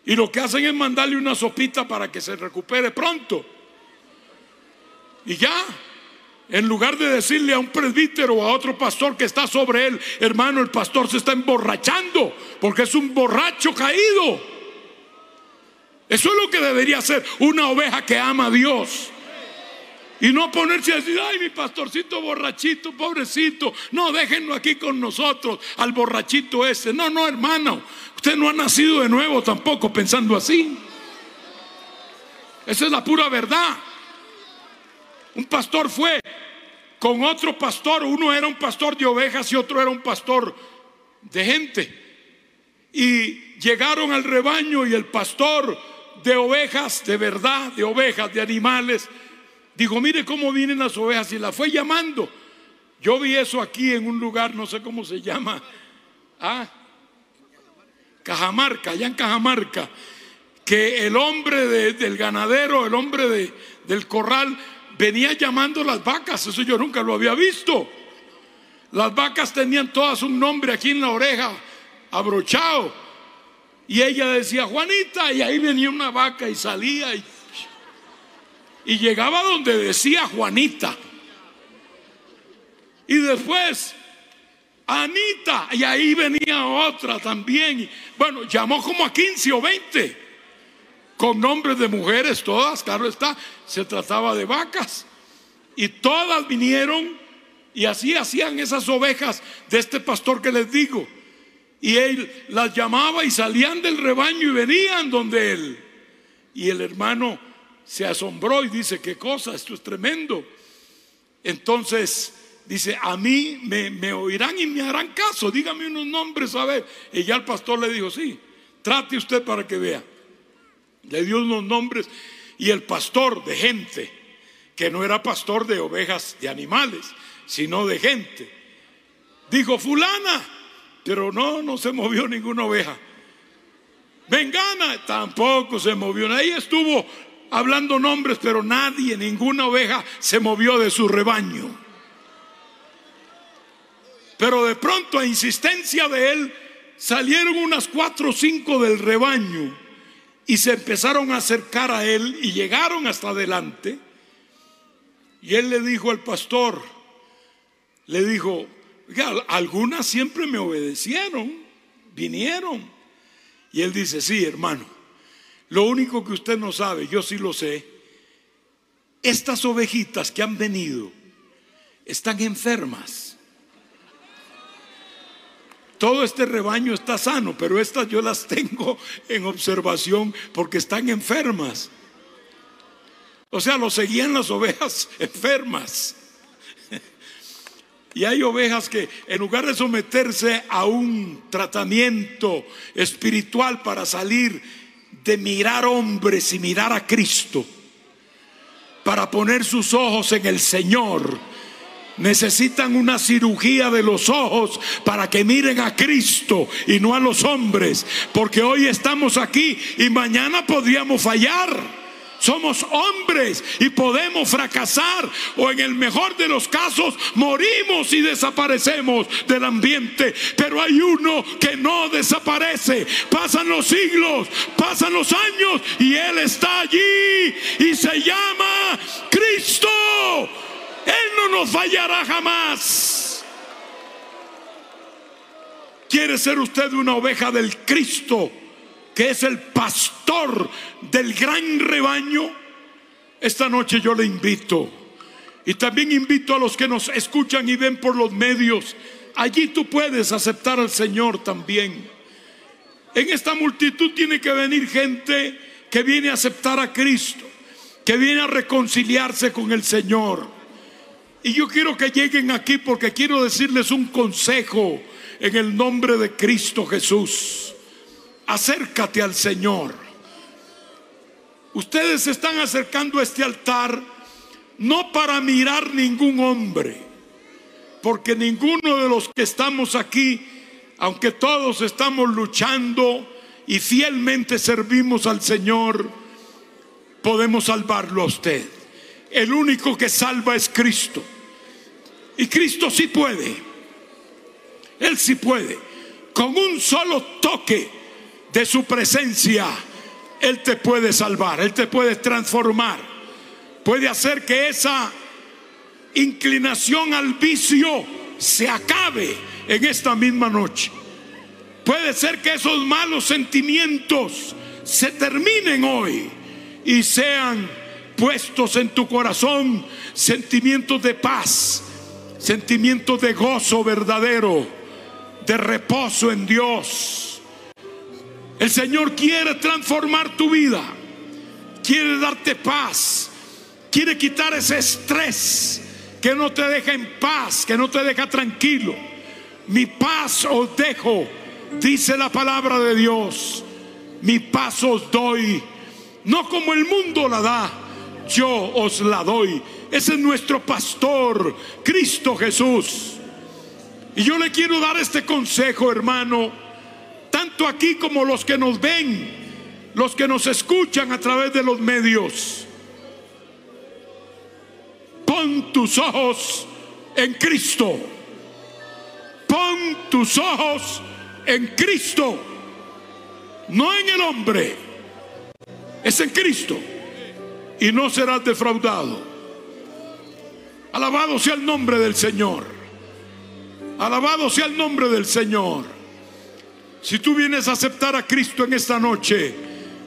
y lo que hacen es mandarle una sopita para que se recupere pronto. Y ya, en lugar de decirle a un presbítero o a otro pastor que está sobre él, hermano, el pastor se está emborrachando porque es un borracho caído. Eso es lo que debería ser una oveja que ama a Dios. Y no ponerse a decir, ay, mi pastorcito borrachito, pobrecito. No, déjenlo aquí con nosotros, al borrachito ese. No, no, hermano. Usted no ha nacido de nuevo tampoco pensando así. Esa es la pura verdad. Un pastor fue con otro pastor. Uno era un pastor de ovejas y otro era un pastor de gente. Y llegaron al rebaño y el pastor de ovejas, de verdad, de ovejas, de animales, dijo, mire cómo vienen las ovejas y la fue llamando. Yo vi eso aquí en un lugar, no sé cómo se llama. Ah, Cajamarca, allá en Cajamarca, que el hombre del ganadero, el hombre del corral, venía llamando las vacas. Eso yo nunca lo había visto. Las vacas tenían todas un nombre aquí en la oreja, abrochado. Y ella decía, Juanita, y ahí venía una vaca y salía y, y llegaba donde decía Juanita. Y después Anita, y ahí venía otra también. Bueno, llamó como a 15 o 20, con nombres de mujeres todas, claro está, se trataba de vacas. Y todas vinieron y así hacían esas ovejas de este pastor que les digo. Y él las llamaba y salían del rebaño y venían donde él. Y el hermano se asombró y dice, qué cosa, esto es tremendo. Entonces dice, a mí me, oirán y me harán caso, dígame unos nombres a ver. Y ya el pastor le dijo, sí, trate usted para que vea. Le dio unos nombres y el pastor de gente, que no era pastor de ovejas, de animales, sino de gente, dijo, fulana, pero no, no se movió ninguna oveja. Vengana, tampoco se movió. Ahí estuvo hablando nombres, pero nadie, ninguna oveja se movió de su rebaño. Pero de pronto, a insistencia de él, salieron unas cuatro o cinco del rebaño y se empezaron a acercar a él y llegaron hasta adelante. Y él le dijo al pastor, le dijo, algunas siempre me obedecieron, vinieron. Y él dice, sí, hermano, lo único que usted no sabe, yo sí lo sé, estas ovejitas que han venido están enfermas. Todo este rebaño está sano, pero estas yo las tengo en observación porque están enfermas. O sea, lo seguían las ovejas enfermas. Y hay ovejas que en lugar de someterse a un tratamiento espiritual para salir de mirar hombres y mirar a Cristo, para poner sus ojos en el Señor, necesitan una cirugía de los ojos para que miren a Cristo y no a los hombres, porque hoy estamos aquí y mañana podríamos fallar. Somos hombres y podemos fracasar o en el mejor de los casos morimos y desaparecemos del ambiente. Pero hay uno que no desaparece. Pasan los siglos, pasan los años y Él está allí y se llama Cristo. Él no nos fallará jamás. ¿Quiere ser usted una oveja del Cristo? Que es el pastor del gran rebaño, esta noche yo le invito. Y también invito a los que nos escuchan y ven por los medios. Allí tú puedes aceptar al Señor también. En esta multitud tiene que venir gente que viene a aceptar a Cristo, que viene a reconciliarse con el Señor. Y yo quiero que lleguen aquí porque quiero decirles un consejo en el nombre de Cristo Jesús acércate al Señor. Ustedes se están acercando a este altar no para mirar ningún hombre, porque ninguno de los que estamos aquí, aunque todos estamos luchando y fielmente servimos al Señor, podemos salvarlo a usted. El único que salva es Cristo. Y Cristo sí puede. Él sí puede. Con un solo toque de su presencia, Él te puede salvar, Él te puede transformar, puede hacer que esa inclinación al vicio se acabe en esta misma noche. Puede ser que esos malos sentimientos se terminen hoy y sean puestos en tu corazón sentimientos de paz, sentimientos de gozo verdadero, de reposo en Dios el Señor quiere transformar tu vida, quiere darte paz, quiere quitar ese estrés que no te deja en paz, que no te deja tranquilo. Mi paz os dejo, dice la palabra de Dios. Mi paz os doy, no como el mundo la da, yo os la doy. Ese es nuestro pastor, Cristo Jesús. Y yo le quiero dar este consejo, hermano tanto aquí como los que nos ven, los que nos escuchan a través de los medios. Pon tus ojos en Cristo. Pon tus ojos en Cristo, no en el hombre, es en Cristo. Y no serás defraudado. Alabado sea el nombre del Señor. Alabado sea el nombre del Señor. Si tú vienes a aceptar a Cristo en esta noche,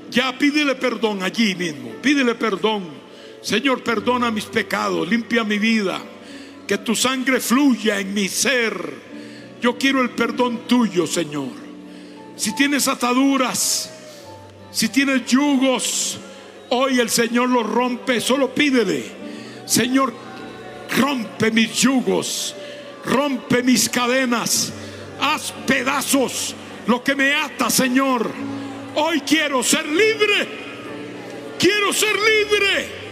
ya pídele perdón allí mismo. Pídele perdón. Señor, perdona mis pecados, limpia mi vida. Que tu sangre fluya en mi ser. Yo quiero el perdón tuyo, Señor. Si tienes ataduras, si tienes yugos, hoy el Señor los rompe. Solo pídele, Señor, rompe mis yugos, rompe mis cadenas, haz pedazos lo que me ata, Señor. Hoy quiero ser libre. Quiero ser libre.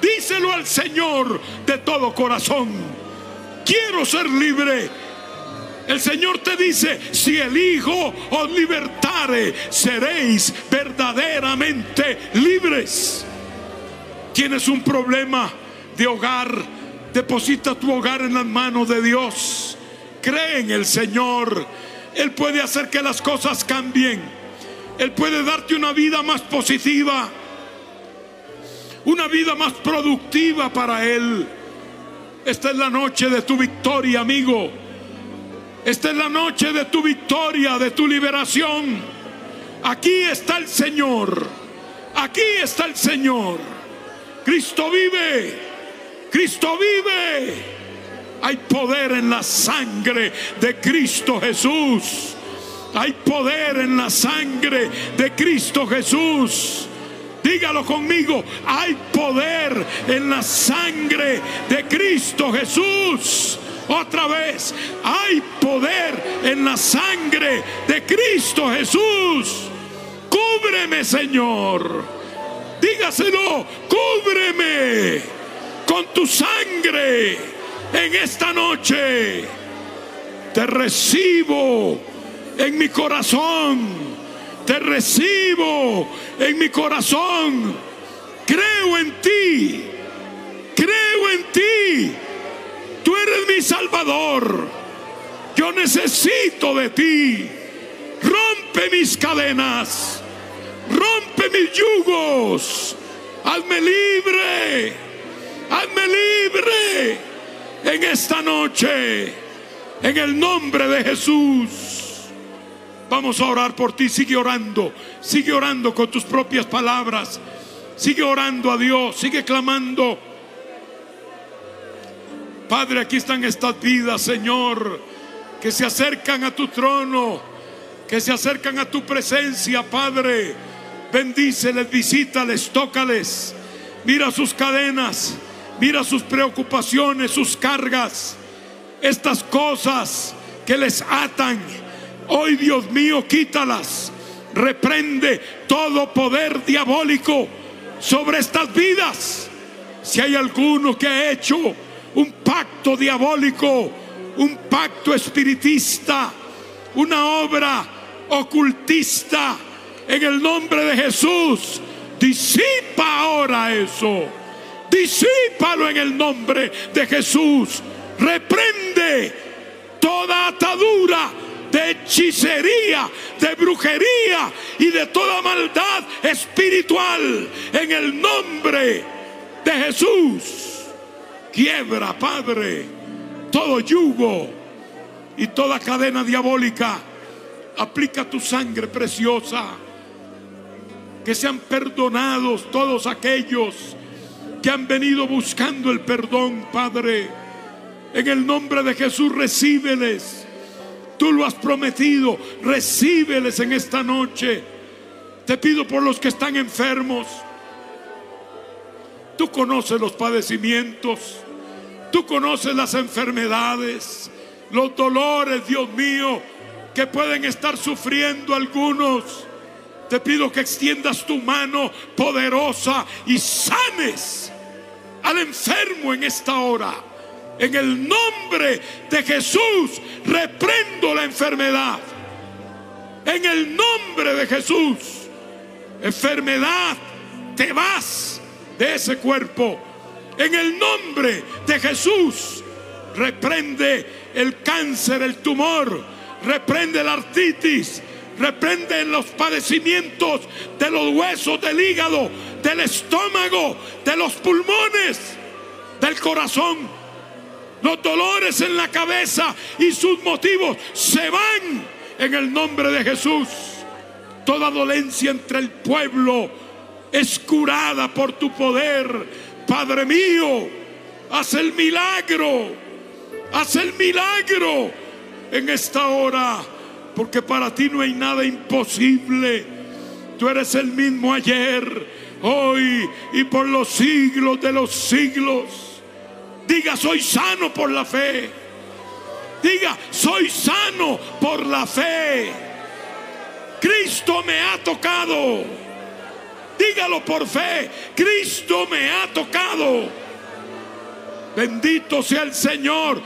Díselo al Señor de todo corazón. Quiero ser libre. El Señor te dice, si el Hijo os libertare, seréis verdaderamente libres. Tienes un problema de hogar, deposita tu hogar en las manos de Dios. Cree en el Señor él puede hacer que las cosas cambien. Él puede darte una vida más positiva, una vida más productiva para Él. Esta es la noche de tu victoria, amigo. Esta es la noche de tu victoria, de tu liberación. Aquí está el Señor. Aquí está el Señor. Cristo vive. Cristo vive. Hay poder en la sangre de Cristo Jesús. Hay poder en la sangre de Cristo Jesús. Dígalo conmigo, hay poder en la sangre de Cristo Jesús. Otra vez, hay poder en la sangre de Cristo Jesús. Cúbreme, Señor. Dígaselo, cúbreme con tu sangre en esta noche. Te recibo en mi corazón. Te recibo en mi corazón. Creo en ti. Creo en ti. Tú eres mi Salvador. Yo necesito de ti. Rompe mis cadenas. Rompe mis yugos. Hazme libre. Hazme libre en esta noche. En el nombre de Jesús. Vamos a orar por ti. Sigue orando. Sigue orando con tus propias palabras. Sigue orando a Dios. Sigue clamando. Padre, aquí están estas vidas, Señor, que se acercan a tu trono, que se acercan a tu presencia, Padre. Bendíceles, visítales, tócales. Mira sus cadenas, mira sus preocupaciones, sus cargas, estas cosas que les atan Hoy, Dios mío, quítalas. Reprende todo poder diabólico sobre estas vidas. Si hay alguno que ha hecho un pacto diabólico, un pacto espiritista, una obra ocultista, en el nombre de Jesús, disipa ahora eso. Disípalo en el nombre de Jesús. Reprende toda atadura de hechicería, de brujería y de toda maldad espiritual en el nombre de Jesús. Quiebra, Padre, todo yugo y toda cadena diabólica. Aplica tu sangre preciosa. Que sean perdonados todos aquellos que han venido buscando el perdón, Padre. En el nombre de Jesús, recíbeles Tú lo has prometido. Recíbeles en esta noche. Te pido por los que están enfermos. Tú conoces los padecimientos. Tú conoces las enfermedades, los dolores, Dios mío, que pueden estar sufriendo algunos. Te pido que extiendas tu mano poderosa y sanes al enfermo en esta hora. En el nombre de Jesús reprendo la enfermedad. En el nombre de Jesús, enfermedad, te vas de ese cuerpo. En el nombre de Jesús, reprende el cáncer, el tumor, reprende la artritis, reprende los padecimientos de los huesos, del hígado, del estómago, de los pulmones, del corazón los dolores en la cabeza y sus motivos se van en el nombre de Jesús. Toda dolencia entre el pueblo es curada por tu poder. Padre mío, haz el milagro, haz el milagro en esta hora, porque para ti no hay nada imposible. Tú eres el mismo ayer, hoy y por los siglos de los siglos. Diga, soy sano por la fe. Diga, soy sano por la fe. Cristo me ha tocado. Dígalo por fe. Cristo me ha tocado. Bendito sea el Señor.